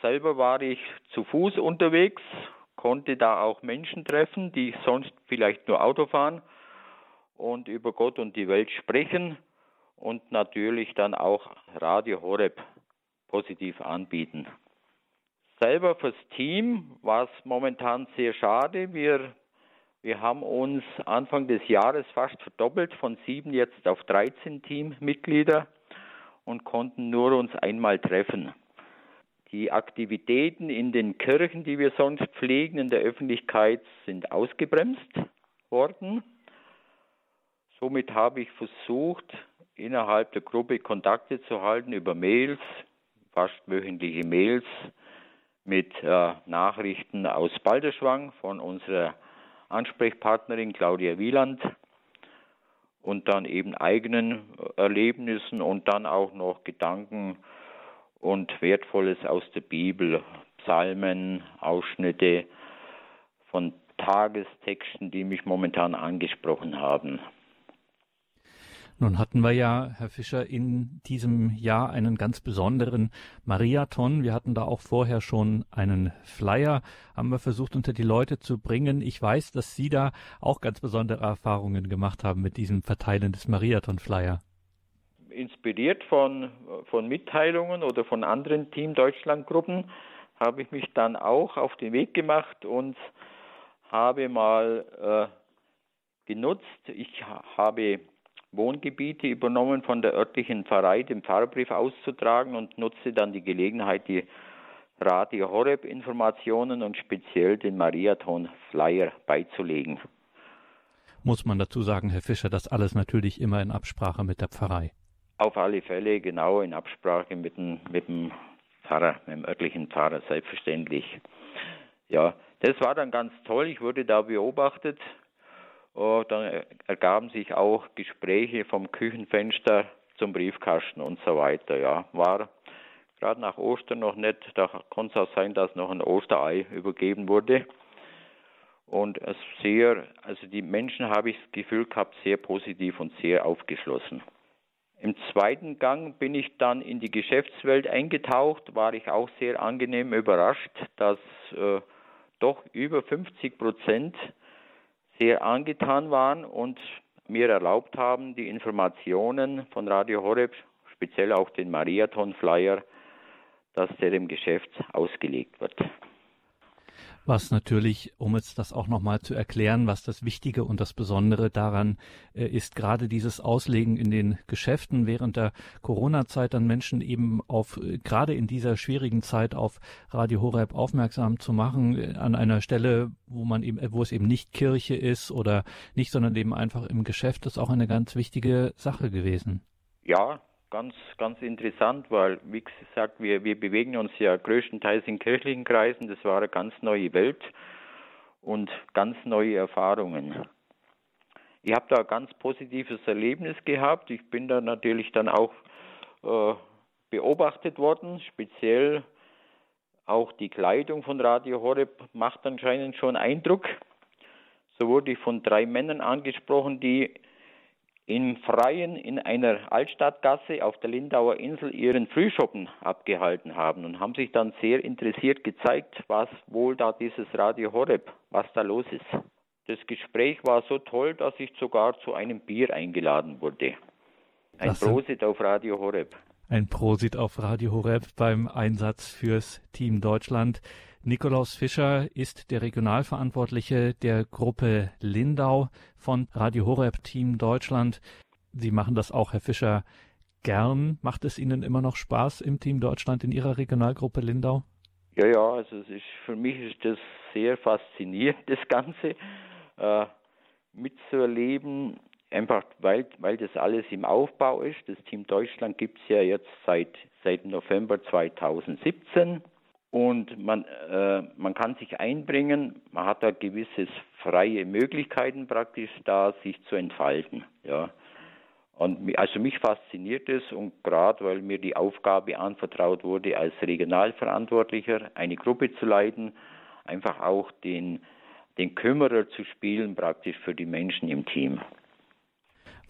Selber war ich zu Fuß unterwegs, konnte da auch Menschen treffen, die sonst vielleicht nur Auto fahren und über Gott und die Welt sprechen und natürlich dann auch Radio Horeb positiv anbieten. Selber fürs Team war es momentan sehr schade. Wir, wir haben uns Anfang des Jahres fast verdoppelt von sieben jetzt auf 13 Teammitglieder und konnten nur uns einmal treffen. Die Aktivitäten in den Kirchen, die wir sonst pflegen in der Öffentlichkeit, sind ausgebremst worden. Somit habe ich versucht, innerhalb der Gruppe Kontakte zu halten über Mails, fast wöchentliche Mails, mit äh, Nachrichten aus Balderschwang von unserer Ansprechpartnerin Claudia Wieland und dann eben eigenen Erlebnissen und dann auch noch Gedanken und Wertvolles aus der Bibel, Psalmen, Ausschnitte von Tagestexten, die mich momentan angesprochen haben. Nun hatten wir ja, Herr Fischer, in diesem Jahr einen ganz besonderen Mariathon. Wir hatten da auch vorher schon einen Flyer, haben wir versucht, unter die Leute zu bringen. Ich weiß, dass Sie da auch ganz besondere Erfahrungen gemacht haben mit diesem Verteilen des Mariathon-Flyer. Inspiriert von, von Mitteilungen oder von anderen Team Deutschland-Gruppen habe ich mich dann auch auf den Weg gemacht und habe mal äh, genutzt. Ich habe Wohngebiete übernommen von der örtlichen Pfarrei, den Pfarrbrief auszutragen und nutzte dann die Gelegenheit, die Radio Horeb Informationen und speziell den Mariathon Flyer beizulegen. Muss man dazu sagen, Herr Fischer, das alles natürlich immer in Absprache mit der Pfarrei. Auf alle Fälle genau in Absprache mit dem, mit dem Pfarrer, mit dem örtlichen Pfarrer, selbstverständlich. Ja, das war dann ganz toll. Ich wurde da beobachtet Oh, dann ergaben sich auch Gespräche vom Küchenfenster zum Briefkasten und so weiter. Ja, war gerade nach Ostern noch nicht, da konnte es auch sein, dass noch ein Osterei übergeben wurde. Und es sehr, also die Menschen habe ich das Gefühl gehabt, sehr positiv und sehr aufgeschlossen. Im zweiten Gang bin ich dann in die Geschäftswelt eingetaucht, war ich auch sehr angenehm überrascht, dass äh, doch über 50 Prozent sehr angetan waren und mir erlaubt haben, die Informationen von Radio Horeb, speziell auch den Mariathon-Flyer, dass der dem Geschäft ausgelegt wird was natürlich, um jetzt das auch nochmal zu erklären, was das Wichtige und das Besondere daran äh, ist, gerade dieses Auslegen in den Geschäften während der Corona-Zeit dann Menschen eben auf, äh, gerade in dieser schwierigen Zeit auf Radio Horeb aufmerksam zu machen, äh, an einer Stelle, wo man eben, wo es eben nicht Kirche ist oder nicht, sondern eben einfach im Geschäft, ist auch eine ganz wichtige Sache gewesen. Ja, ganz, ganz interessant, weil, wie gesagt, wir, wir bewegen uns ja größtenteils in kirchlichen Kreisen. Das war eine ganz neue Welt und ganz neue Erfahrungen. ich habe da ein ganz positives Erlebnis gehabt. Ich bin da natürlich dann auch äh, beobachtet worden, speziell auch die Kleidung von Radio Horeb macht anscheinend schon Eindruck. So wurde ich von drei Männern angesprochen, die im Freien in einer Altstadtgasse auf der Lindauer Insel ihren Frühschoppen abgehalten haben und haben sich dann sehr interessiert gezeigt, was wohl da dieses Radio Horeb, was da los ist. Das Gespräch war so toll, dass ich sogar zu einem Bier eingeladen wurde. Ein Prosit auf Radio Horeb. Ein Prosit auf Radio Horeb beim Einsatz fürs Team Deutschland. Nikolaus Fischer ist der Regionalverantwortliche der Gruppe Lindau von Radio Horeb Team Deutschland. Sie machen das auch, Herr Fischer, gern. Macht es Ihnen immer noch Spaß im Team Deutschland in Ihrer Regionalgruppe Lindau? Ja, ja, also es ist, für mich ist das sehr faszinierend, [LAUGHS] das Ganze äh, mitzuerleben, einfach weil, weil das alles im Aufbau ist. Das Team Deutschland gibt es ja jetzt seit, seit November 2017 und man, äh, man kann sich einbringen, man hat da gewisse freie Möglichkeiten praktisch da, sich zu entfalten. Ja. Und also mich fasziniert es und gerade weil mir die Aufgabe anvertraut wurde, als Regionalverantwortlicher eine Gruppe zu leiten, einfach auch den, den Kümmerer zu spielen, praktisch für die Menschen im Team.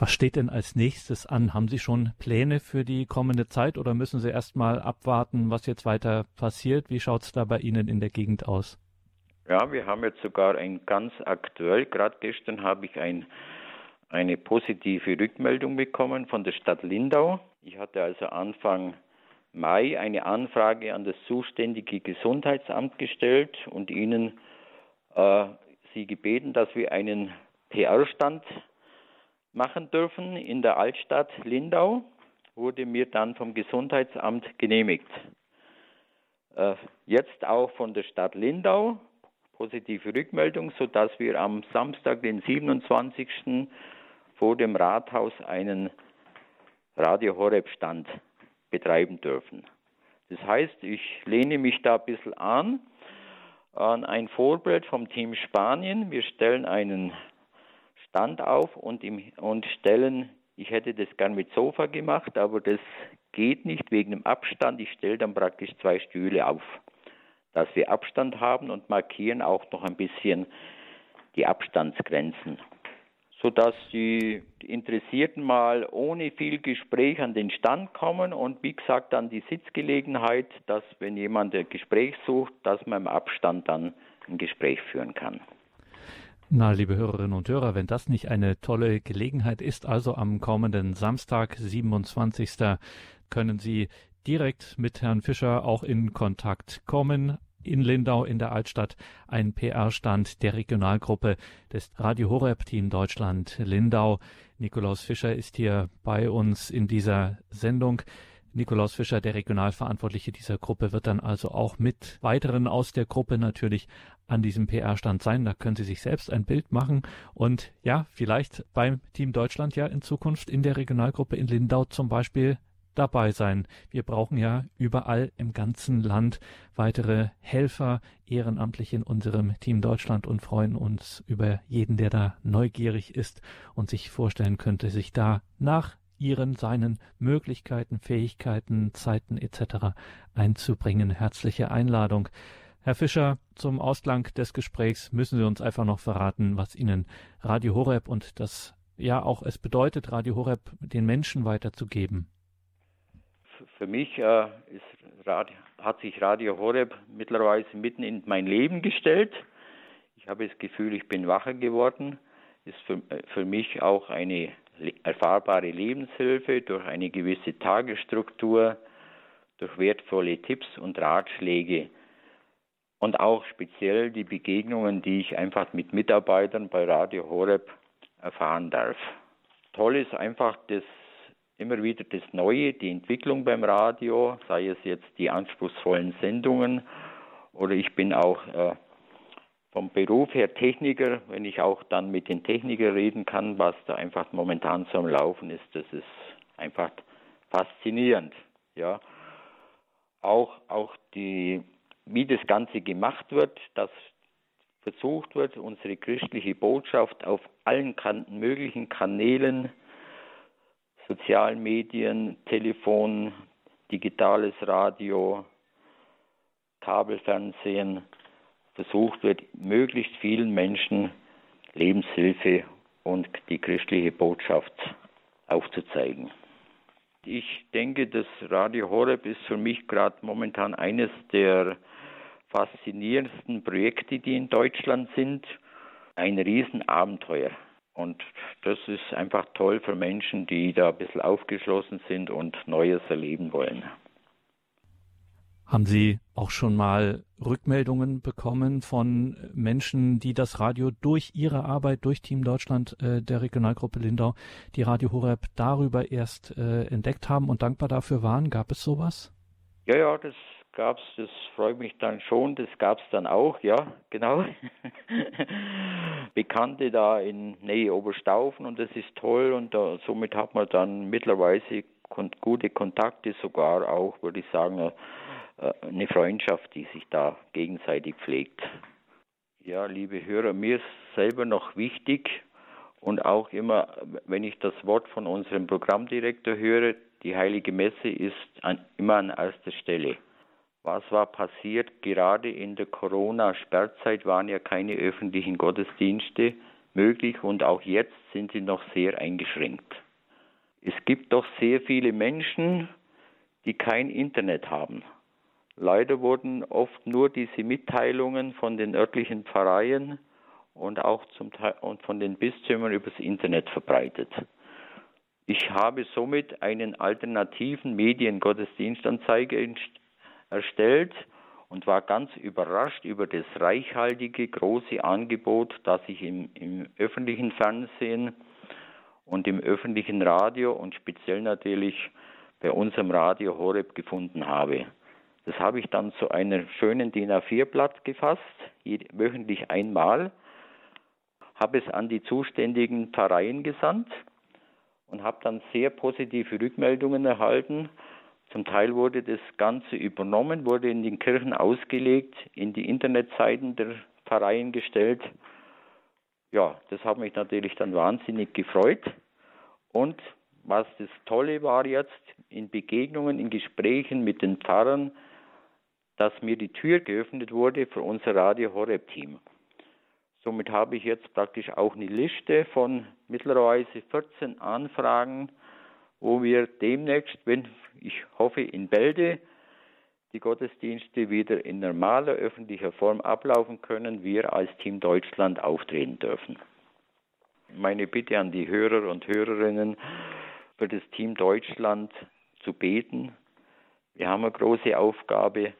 Was steht denn als nächstes an? Haben Sie schon Pläne für die kommende Zeit oder müssen Sie erst mal abwarten, was jetzt weiter passiert? Wie schaut es da bei Ihnen in der Gegend aus? Ja, wir haben jetzt sogar ein ganz aktuell, gerade gestern habe ich ein, eine positive Rückmeldung bekommen von der Stadt Lindau. Ich hatte also Anfang Mai eine Anfrage an das zuständige Gesundheitsamt gestellt und ihnen äh, sie gebeten, dass wir einen PR-Stand machen dürfen in der Altstadt Lindau, wurde mir dann vom Gesundheitsamt genehmigt. Äh, jetzt auch von der Stadt Lindau positive Rückmeldung, sodass wir am Samstag, den 27. vor dem Rathaus einen Radio Horeb Stand betreiben dürfen. Das heißt, ich lehne mich da ein bisschen an an ein Vorbild vom Team Spanien. Wir stellen einen Stand auf und, im, und stellen, ich hätte das gern mit Sofa gemacht, aber das geht nicht wegen dem Abstand. Ich stelle dann praktisch zwei Stühle auf, dass wir Abstand haben und markieren auch noch ein bisschen die Abstandsgrenzen, sodass die Interessierten mal ohne viel Gespräch an den Stand kommen und wie gesagt dann die Sitzgelegenheit, dass wenn jemand ein Gespräch sucht, dass man im Abstand dann ein Gespräch führen kann. Na, liebe Hörerinnen und Hörer, wenn das nicht eine tolle Gelegenheit ist, also am kommenden Samstag, 27. können Sie direkt mit Herrn Fischer auch in Kontakt kommen. In Lindau in der Altstadt ein PR-Stand der Regionalgruppe des Radio Horeb Team Deutschland Lindau. Nikolaus Fischer ist hier bei uns in dieser Sendung. Nikolaus Fischer, der Regionalverantwortliche dieser Gruppe, wird dann also auch mit weiteren aus der Gruppe natürlich an diesem PR-Stand sein. Da können Sie sich selbst ein Bild machen und ja, vielleicht beim Team Deutschland ja in Zukunft in der Regionalgruppe in Lindau zum Beispiel dabei sein. Wir brauchen ja überall im ganzen Land weitere Helfer, ehrenamtlich in unserem Team Deutschland und freuen uns über jeden, der da neugierig ist und sich vorstellen könnte, sich da nach ihren, seinen Möglichkeiten, Fähigkeiten, Zeiten etc. einzubringen. Herzliche Einladung. Herr Fischer, zum Ausklang des Gesprächs müssen Sie uns einfach noch verraten, was Ihnen Radio Horeb und das ja auch es bedeutet, Radio Horeb den Menschen weiterzugeben. Für mich äh, Radio, hat sich Radio Horeb mittlerweile mitten in mein Leben gestellt. Ich habe das Gefühl, ich bin wacher geworden. Ist für, äh, für mich auch eine erfahrbare Lebenshilfe durch eine gewisse Tagesstruktur, durch wertvolle Tipps und Ratschläge und auch speziell die Begegnungen, die ich einfach mit Mitarbeitern bei Radio Horeb erfahren darf. Toll ist einfach das immer wieder das Neue, die Entwicklung beim Radio, sei es jetzt die anspruchsvollen Sendungen oder ich bin auch äh, vom Beruf her Techniker, wenn ich auch dann mit den Technikern reden kann, was da einfach momentan so am Laufen ist, das ist einfach faszinierend. Ja. Auch, auch die, wie das Ganze gemacht wird, dass versucht wird, unsere christliche Botschaft auf allen Kanten, möglichen Kanälen, sozialen Medien, Telefon, digitales Radio, Kabelfernsehen, versucht wird, möglichst vielen Menschen Lebenshilfe und die christliche Botschaft aufzuzeigen. Ich denke, das Radio Horeb ist für mich gerade momentan eines der faszinierendsten Projekte, die in Deutschland sind. Ein Riesenabenteuer. Und das ist einfach toll für Menschen, die da ein bisschen aufgeschlossen sind und Neues erleben wollen. Haben Sie auch schon mal Rückmeldungen bekommen von Menschen, die das Radio durch ihre Arbeit, durch Team Deutschland äh, der Regionalgruppe Lindau, die Radio Horeb darüber erst äh, entdeckt haben und dankbar dafür waren? Gab es sowas? Ja, ja, das gab es, das freut mich dann schon, das gab es dann auch, ja, genau. [LAUGHS] Bekannte da in Nähe Oberstaufen und das ist toll und da, somit hat man dann mittlerweile gute Kontakte, sogar auch, würde ich sagen, äh, eine Freundschaft, die sich da gegenseitig pflegt. Ja, liebe Hörer, mir ist selber noch wichtig und auch immer, wenn ich das Wort von unserem Programmdirektor höre, die heilige Messe ist an, immer an erster Stelle. Was war passiert? Gerade in der Corona-Sperrzeit waren ja keine öffentlichen Gottesdienste möglich und auch jetzt sind sie noch sehr eingeschränkt. Es gibt doch sehr viele Menschen, die kein Internet haben. Leider wurden oft nur diese Mitteilungen von den örtlichen Pfarreien und auch zum Teil und von den Bistümern übers Internet verbreitet. Ich habe somit einen alternativen Mediengottesdienstanzeiger erstellt und war ganz überrascht über das reichhaltige, große Angebot, das ich im, im öffentlichen Fernsehen und im öffentlichen Radio und speziell natürlich bei unserem Radio Horeb gefunden habe. Das habe ich dann zu einem schönen DIN A4-Blatt gefasst, wöchentlich einmal, habe es an die zuständigen Pfarreien gesandt und habe dann sehr positive Rückmeldungen erhalten. Zum Teil wurde das Ganze übernommen, wurde in den Kirchen ausgelegt, in die Internetseiten der Pfarreien gestellt. Ja, das hat mich natürlich dann wahnsinnig gefreut. Und was das Tolle war jetzt, in Begegnungen, in Gesprächen mit den Pfarrern, dass mir die Tür geöffnet wurde für unser Radio Horeb Team. Somit habe ich jetzt praktisch auch eine Liste von mittlerweile 14 Anfragen, wo wir demnächst, wenn ich hoffe in Bälde, die Gottesdienste wieder in normaler öffentlicher Form ablaufen können, wir als Team Deutschland auftreten dürfen. Meine Bitte an die Hörer und Hörerinnen, für das Team Deutschland zu beten. Wir haben eine große Aufgabe,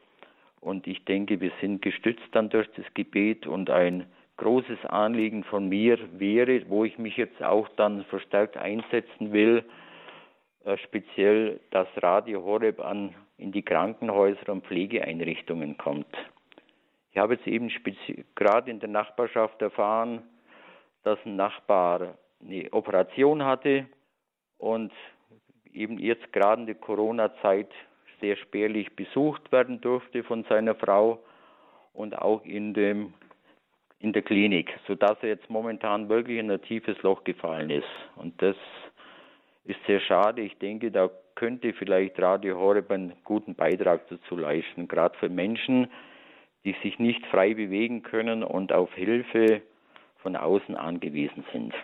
und ich denke, wir sind gestützt dann durch das Gebet und ein großes Anliegen von mir wäre, wo ich mich jetzt auch dann verstärkt einsetzen will, äh, speziell, dass Radio Horeb an, in die Krankenhäuser und Pflegeeinrichtungen kommt. Ich habe jetzt eben gerade in der Nachbarschaft erfahren, dass ein Nachbar eine Operation hatte und eben jetzt gerade in der Corona-Zeit sehr spärlich besucht werden durfte von seiner Frau und auch in, dem, in der Klinik, sodass er jetzt momentan wirklich in ein tiefes Loch gefallen ist. Und das ist sehr schade. Ich denke, da könnte vielleicht Radio Horeb einen guten Beitrag dazu leisten, gerade für Menschen, die sich nicht frei bewegen können und auf Hilfe von außen angewiesen sind.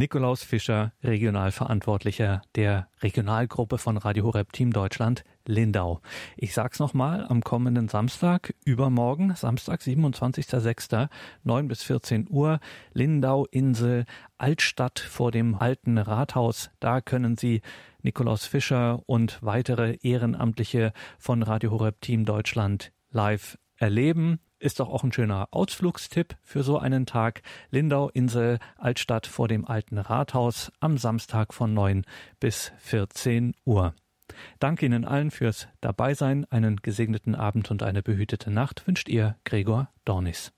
Nikolaus Fischer, Regionalverantwortlicher der Regionalgruppe von Radio Horeb Team Deutschland Lindau. Ich sag's nochmal, am kommenden Samstag, übermorgen, Samstag, 27.06., 9 bis 14 Uhr, Lindau, Insel, Altstadt vor dem alten Rathaus. Da können Sie Nikolaus Fischer und weitere Ehrenamtliche von Radio Horeb Team Deutschland live erleben. Ist doch auch ein schöner Ausflugstipp für so einen Tag. Lindau, Insel, Altstadt vor dem alten Rathaus am Samstag von 9 bis 14 Uhr. Danke Ihnen allen fürs Dabeisein. Einen gesegneten Abend und eine behütete Nacht wünscht Ihr Gregor Dornis.